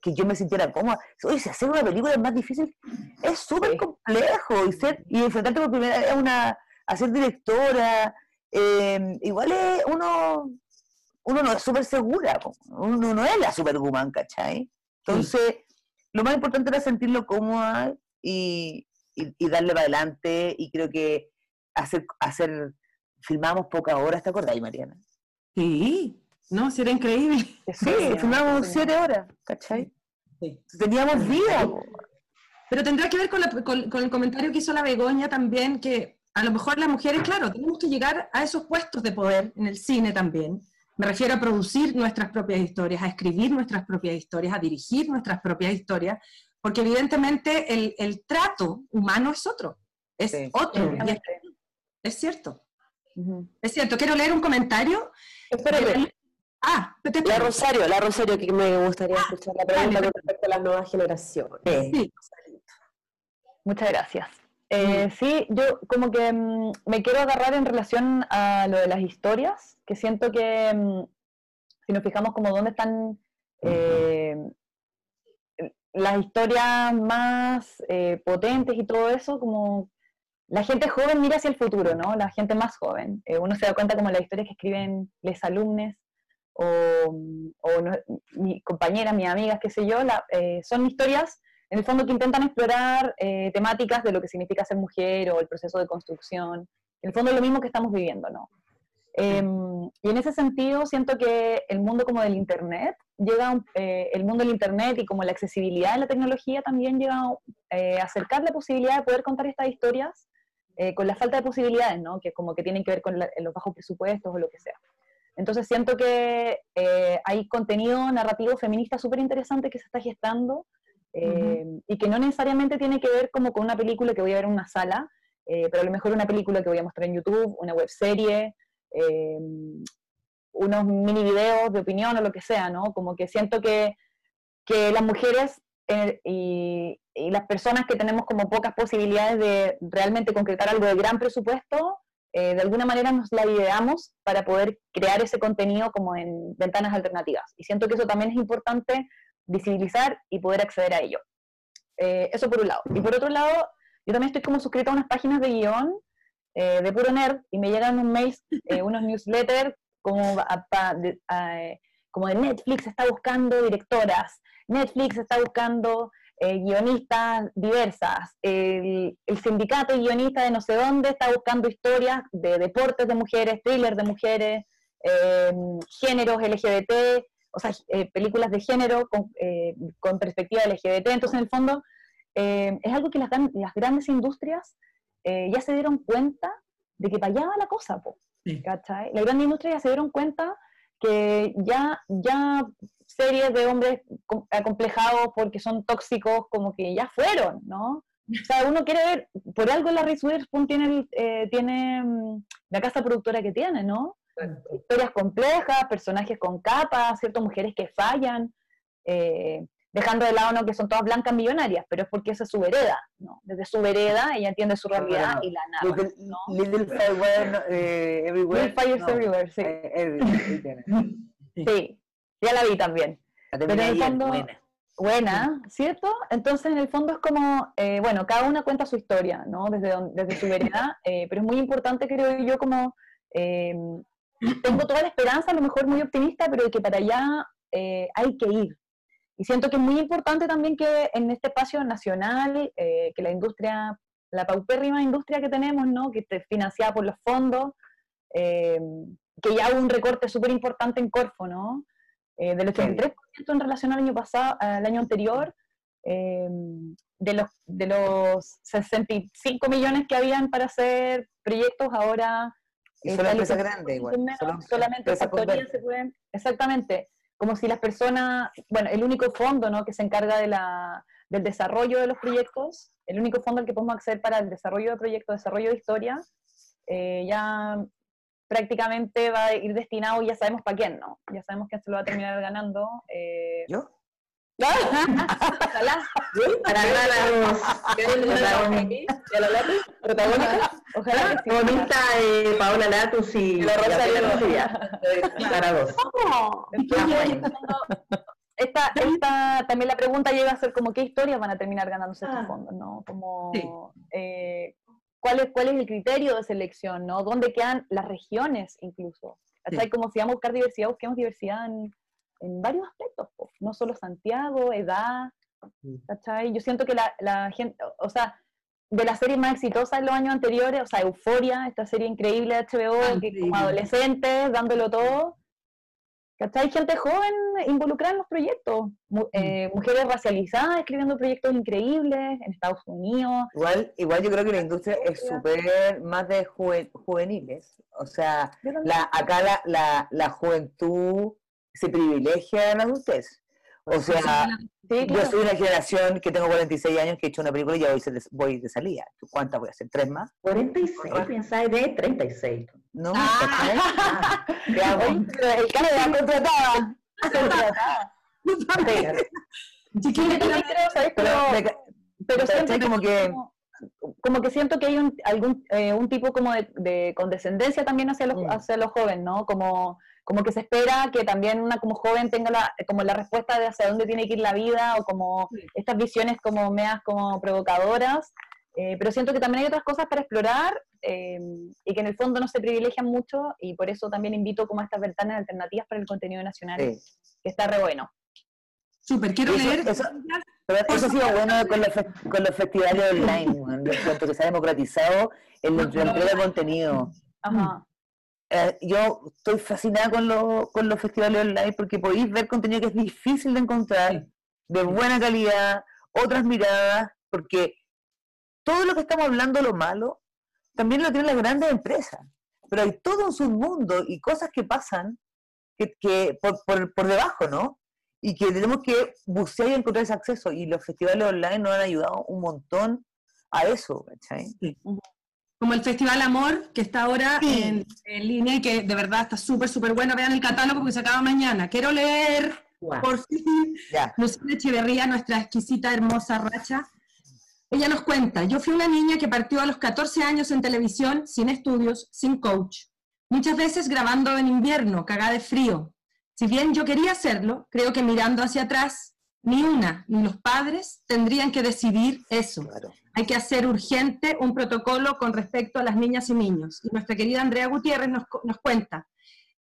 que yo me sintiera cómoda. Oye, si hacer una película es más difícil, es súper complejo. Y, ser, y enfrentarte por primera vez a, una, a ser directora, eh, igual es uno, uno no es súper segura, uno no es la superwoman, ¿cachai? Entonces, lo más importante era sentirlo cómoda y, y- y darle para adelante y creo que hacer, hacer filmamos pocas horas, ¿te acordás, Mariana?
Sí, no, sí era increíble.
Sí, filmamos siete horas, ¿cachai?
Sí.
Teníamos vida.
Pero tendrá que ver con, la- con- con el comentario que hizo la Begoña también, que a lo mejor las mujeres, claro, tenemos que llegar a esos puestos de poder en el cine también. Me refiero a producir nuestras propias historias, a escribir nuestras propias historias, a dirigir nuestras propias historias, porque evidentemente el, el trato humano es otro, es
Sí.
otro, y es, cierto. Es cierto, quiero leer un comentario.
Espérame,
Ah, te, te-
la Rosario, la Rosario, que me gustaría escuchar la pregunta
dale.
con respecto a las nuevas generaciones.
sí,
Muchas gracias. Eh, sí, yo como que mm, me quiero agarrar en relación a lo de las historias, que siento que mm, si nos fijamos como dónde están eh, las historias más eh, potentes y todo eso, como la gente joven mira hacia el futuro, ¿no? La gente más joven. Eh, uno se da cuenta como las historias que escriben les alumnos o, o no- mi compañeras, mis amigas, qué sé yo, eh, son historias en el fondo que intentan explorar eh, temáticas de lo que significa ser mujer o el proceso de construcción. En el fondo es lo mismo que estamos viviendo, ¿no? Em, y en ese sentido siento que el mundo como del Internet llega, un- eh, el mundo del Internet y como la accesibilidad de la tecnología también llega a eh, acercar la posibilidad de poder contar estas historias eh, con la falta de posibilidades, ¿no? Que como que tienen que ver con la- los bajos presupuestos o lo que sea. Entonces siento que eh, hay contenido narrativo feminista súper interesante que se está gestando eh, y que no necesariamente tiene que ver como con una película que voy a ver en una sala, eh, pero a lo mejor una película que voy a mostrar en YouTube, una web serie, eh, unos mini videos de opinión o lo que sea, ¿no? Como que siento que, que las mujeres eh, y, y las personas que tenemos como pocas posibilidades de realmente concretar algo de gran presupuesto, eh, de alguna manera nos la ideamos para poder crear ese contenido como en ventanas alternativas. Y siento que eso también es importante visibilizar y poder acceder a ello. Eh, eso por un lado. Y por otro lado, yo también estoy como suscrita a unas páginas de guion eh, de puro nerd y me llegan unos mails, eh, unos newsletters como, a- de, como de Netflix está buscando directoras, Netflix está buscando eh, guionistas diversas, el, el sindicato de guionistas de no sé dónde está buscando historias de deportes de mujeres, thrillers de mujeres, géneros LGBT, o sea, películas de género con, con perspectiva LGBT. Entonces, en el fondo, es algo que las grandes industrias eh, ya se dieron cuenta de que para allá va la cosa, po,
Sí.
¿cachai? Las grandes industrias ya se dieron cuenta que ya, ya series de hombres com- acomplejados porque son tóxicos, como que ya fueron, ¿no? O sea, uno quiere ver, por algo la Reese Witherspoon tiene, el- eh, tiene mm, la casa productora que tiene, ¿no? Historias complejas, personajes con capas, ciertas mujeres que fallan, eh, dejando de lado no que son todas blancas millonarias, pero es porque esa es su vereda, ¿no? Desde su vereda ella entiende su realidad y la
Little,
¿no?
Little Fire eh, Everywhere.
Little Fires. Everywhere, sí.
Eh, everywhere. (laughs)
Sí, ya la vi también.
La
Pero en el fondo-
buena.
Buena, ¿cierto? Entonces, en el fondo es como, eh, bueno, cada una cuenta su historia, ¿no? Desde, desde su vereda, (laughs) eh, pero es muy importante, creo yo, como, eh, tengo toda la esperanza, a lo mejor muy optimista, pero de que para allá eh, hay que ir. Y siento que es muy importante también que en este espacio nacional, eh, que la industria, la paupérrima industria que tenemos, ¿no? Que esté financiada por los fondos, eh, que ya hubo un recorte súper importante en Corfo, ¿no? Eh, del 83% en relación al año pasado, al año anterior, eh, de los, de los 65 millones que habían para hacer proyectos, ahora
Y
eh,
solo
sale
empresa
con-
grande igual.
con menos,
solo
solamente
empresa
factorías se pueden, exactamente, como si las personas, bueno, el único fondo ¿no? que se encarga de la, del desarrollo de los proyectos, el único fondo al que podemos acceder para el desarrollo de proyectos, desarrollo de historia, eh, ya prácticamente va a ir destinado, ya sabemos para quién, ¿no? Ya sabemos quién se lo va a terminar ganando. eh,
¿Yo?
Ojalá,
Para Gala,
¿Protagónica?
ojalá sí.
Bonita eh, Paola Latus y
La Rosa de
Lucía. Para dos. Ah,
esta, esta, también la pregunta llega a ser como qué historias van a terminar ganándose estos
Ah.
fondos, ¿no? Como
Sí.
eh, ¿cuál, es, cuál es el criterio de selección, ¿no? ¿Dónde quedan las regiones incluso? ¿Cachai? Como si vamos a buscar diversidad, busquemos diversidad en, en varios aspectos, po. no solo Santiago, edad, ¿cachai? Yo siento que la, la gente, o sea, de las series más exitosas en los años anteriores, o sea, Euforia, esta serie increíble de HBO,
Ah,
que como adolescentes, dándolo todo, ¿cachai? Gente joven involucrada en los proyectos, Mu- eh, mujeres racializadas escribiendo proyectos increíbles en Estados Unidos,
Igual, igual yo creo que la industria es súper más de juven- juveniles. O sea, la, acá la, la, la juventud se privilegia la adultez. O sea,
Sí,
yo
claro.
soy una generación que tengo 46 años que he hecho una película y ya voy, de- voy de salida. ¿Cuántas voy a hacer? ¿Tres más?
46, pensáis de 36.
¿No?
Ah,
¿Qué hago?
Pero el cara de la contratada. (laughs) Contratada. Yo ¿sabes?
Pero,
Pero- pero
¿cachai?
siento
como que
como que siento que hay un, algún, eh, un tipo como de, de condescendencia también hacia los,
Mm.
hacia los jóvenes, ¿no? Como, como que se espera que también una como joven tenga la, como la respuesta de hacia dónde tiene que ir la vida o como
Sí.
estas visiones como meas como provocadoras. eh, pero siento que también hay otras cosas para explorar eh, y que en el fondo no se privilegian mucho y por eso también invito como a estas ventanas alternativas para el contenido nacional,
sí.
que está re bueno.
Súper, quiero
Eso-
leer.
eso- Pero eso ha sido bueno con los, con los festivales online, encuentro que se ha democratizado el, la entrega de contenido.
Ajá.
Eh, yo estoy fascinada con, lo- con los festivales online porque podéis ver contenido que es difícil de encontrar, de buena calidad, otras miradas, porque todo lo que estamos hablando, lo malo, también lo tienen las grandes empresas. Pero hay todo un submundo y cosas que pasan que, que por, por, por debajo, ¿no? Y que tenemos que bucear y encontrar ese acceso. Y los festivales online nos han ayudado un montón a eso, ¿cachai?
Como el Festival Amor, que está ahora
Sí.
en, en línea y que de verdad está súper, súper bueno. Vean el catálogo porque se acaba mañana. Quiero leer,
guau.
por fin,
Ya.
Lucía Echeverría, nuestra exquisita, hermosa racha. Ella nos cuenta, yo fui una niña que partió a los 14 años en televisión, sin estudios, sin coach. Muchas veces grabando en invierno, cagada de frío. Si bien yo quería hacerlo, creo que mirando hacia atrás, ni una ni los padres tendrían que decidir eso.
Claro.
Hay que hacer urgente un protocolo con respecto a las niñas y niños. Y nuestra querida Andrea Gutiérrez nos, nos cuenta,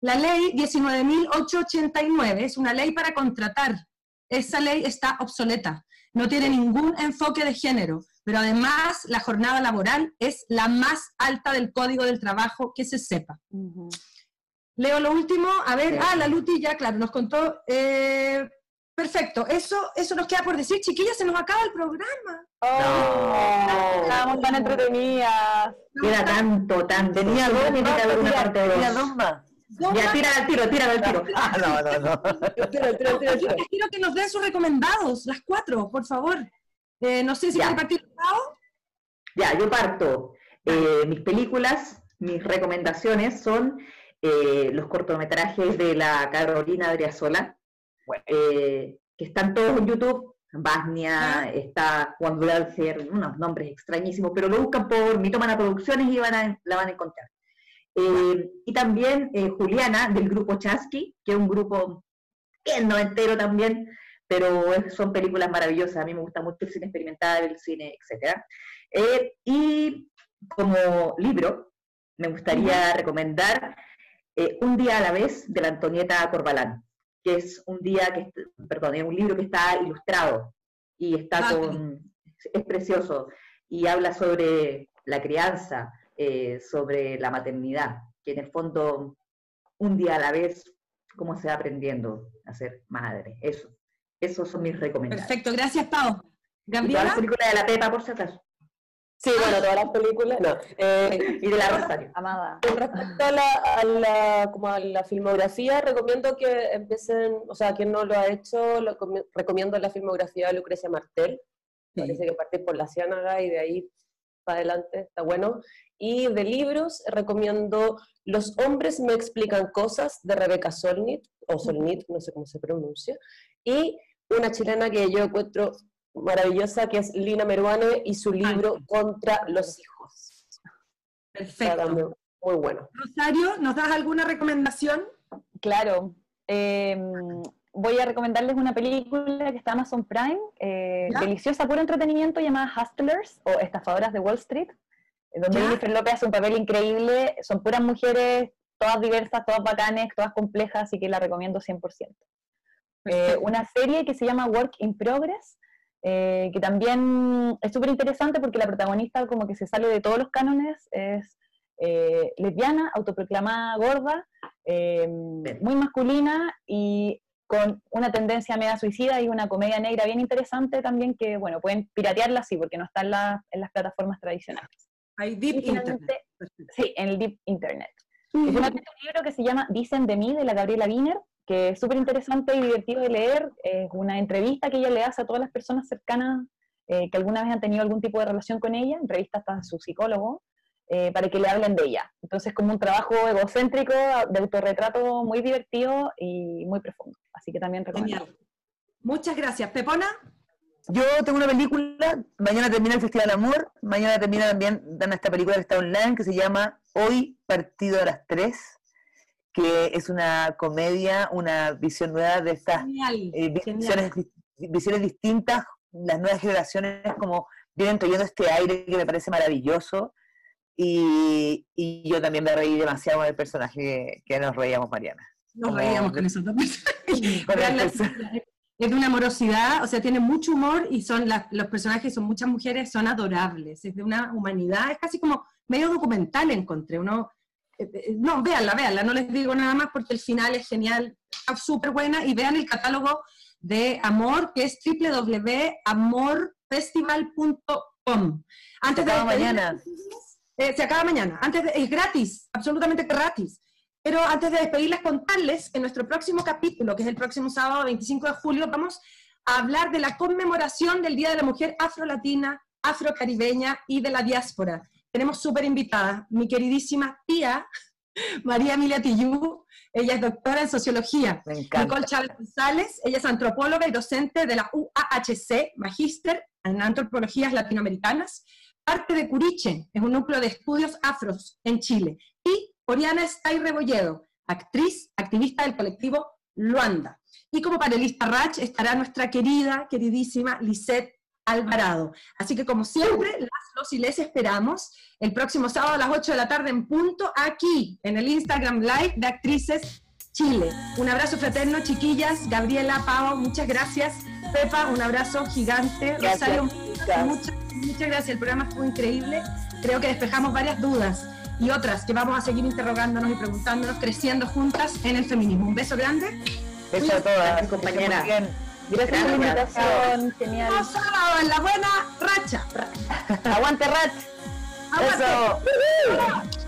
la ley 19.889 es una ley para contratar. Esa ley está obsoleta, no tiene ningún enfoque de género, pero además la jornada laboral es la más alta del Código del Trabajo que se sepa. Leo lo último, a ver,
Sí.
ah, la Luti ya, claro, nos contó, eh, perfecto, eso, eso nos queda por decir, chiquillas, se nos acaba el programa.
Oh, estábamos tan entretenidas.
Queda tanto, tanto.
Tenía dos
tiene que haber una parte
tenía
dos.
dos más.
Ya, tira al tiro, tira al tiro.
Ah, no, no, no.
Tira, tira, tira, tira.
Quiero que nos den sus recomendados, las cuatro, por favor. Eh, no sé si quiere partir.
Ya, yo parto. Eh, mis películas, mis recomendaciones son eh, los cortometrajes de la Carolina Adriasola, eh, que están todos en YouTube. Basnia, está Juan Dulcer, unos nombres extrañísimos, pero lo buscan por Mitomana Producciones y van a- la van a encontrar. Eh, y también eh, Juliana, del grupo Chasky, que es un grupo bien noventero también, pero son películas maravillosas. A mí me gusta mucho el cine experimental, el cine. Eh, y como libro, me gustaría recomendar Un día a la vez de la Antonieta Corbalán, que es un día que, perdón, es un libro que está ilustrado y está
Ah,
con, es precioso y habla sobre la crianza, eh, sobre la maternidad, que en el fondo un día a la vez, cómo se va aprendiendo a ser madre. Eso, esos son mis recomendaciones.
Perfecto, gracias Pau.
Y
Gabriela,
películas de la Pepa, por si acaso.
Sí, bueno, todas las películas. No. Eh,
Y de la Rosario.
Amada.
Con respecto a la, a la- como a la filmografía, recomiendo que empiecen, o sea, quien no lo ha hecho, lo comi- recomiendo la filmografía de Lucrecia Martel. Parece que partir por la Ciénaga y de ahí para adelante, está bueno. Y de libros recomiendo Los hombres me explican cosas de Rebeca Solnit, o Solnit, no sé cómo se pronuncia, y una chilena que yo encuentro maravillosa, que es Lina Meruane y su libro Contra los hijos. Está
Perfecto.
también muy bueno.
Rosario, ¿nos das alguna recomendación?
Claro. eh, voy a recomendarles una película que está en Amazon Prime, eh, deliciosa, puro entretenimiento, llamada Hustlers o Estafadoras de Wall Street, eh, donde. Jennifer López hace un papel increíble. Son puras mujeres, todas diversas, todas bacanes, todas complejas, así que la recomiendo 100%. Eh, una serie que se llama Work in Progress, eh, que también es súper interesante porque la protagonista como que se sale de todos los cánones, es eh, lesbiana, autoproclamada gorda, eh, muy masculina y con una tendencia media suicida y una comedia negra bien interesante también que, bueno, pueden piratearla así porque no está en, la- en las plataformas tradicionales.
Hay Deep Internet.
Sí, en el Deep Internet. Y finalmente un libro que se llama Dicen de mí, de la Gabriela Wiener, que es súper interesante y divertido de leer. Es una entrevista que ella le hace a todas las personas cercanas eh, que alguna vez han tenido algún tipo de relación con ella, entrevista hasta a su psicólogo, eh, para que le hablen de ella. Entonces, como un trabajo egocéntrico, de autorretrato muy divertido y muy profundo. Así que también recomiendo.
Muchas gracias. Pepona,
Yo tengo una película, mañana termina el Festival Amor, mañana termina también, dan esta película que está online, que se llama Hoy Partido a las 3, que es una comedia, una visión nueva de estas
genial.
eh, visiones, visiones distintas, las nuevas generaciones como vienen trayendo este aire que me parece maravilloso, y, y yo también me reí demasiado con el personaje que, que nos reíamos, Mariana.
Nos
como
reíamos con esos dos personajes. Es de una amorosidad, o sea, tiene mucho humor y son las- los personajes, son muchas mujeres, son adorables, es de una humanidad, es casi como medio documental encontré, uno, eh, eh, no, véanla, véanla, no les digo nada más porque el final es genial, está súper buena y vean el catálogo de Amor, que es www.amorfestival.com. Antes de
acaba
despedirnos,
mañana.
eh, se acaba mañana. Antes de- es gratis, absolutamente gratis. Pero antes de despedirles, contarles que en nuestro próximo capítulo, que es el próximo sábado 25 de julio, vamos a hablar de la conmemoración del Día de la Mujer Afrolatina, Afrocaribeña y de la diáspora. Tenemos súper invitada, mi queridísima tía, (laughs) María Emilia Tillú. Ella es doctora en sociología.
Me encanta.
Nicole Chávez González, ella es antropóloga y docente de la UAHC, magíster en antropologías latinoamericanas, parte de Curiche, es un núcleo de estudios afros en Chile, y Oriana Stay Rebolledo, actriz, activista del colectivo Luanda. Y como panelista Rach estará nuestra querida, queridísima Lisette Alvarado. Así que como siempre, las, los y les esperamos el próximo sábado a las 8 de la tarde en punto, aquí en el Instagram Live de Actrices Chile. Un abrazo fraterno, chiquillas, Gabriela, Pau, muchas gracias. Pepa, un abrazo gigante.
Gracias,
Rosario,
chicas.
muchas, muchas gracias. El programa estuvo increíble. Creo que despejamos varias dudas y otras que vamos a seguir interrogándonos y preguntándonos, creciendo juntas en el feminismo. Un beso grande.
Beso a todas.
Gracias,
Gracias por la invitación, genial.
Nos sábado en la buena racha.
Aguante, Rat.
Aguante.
Eso.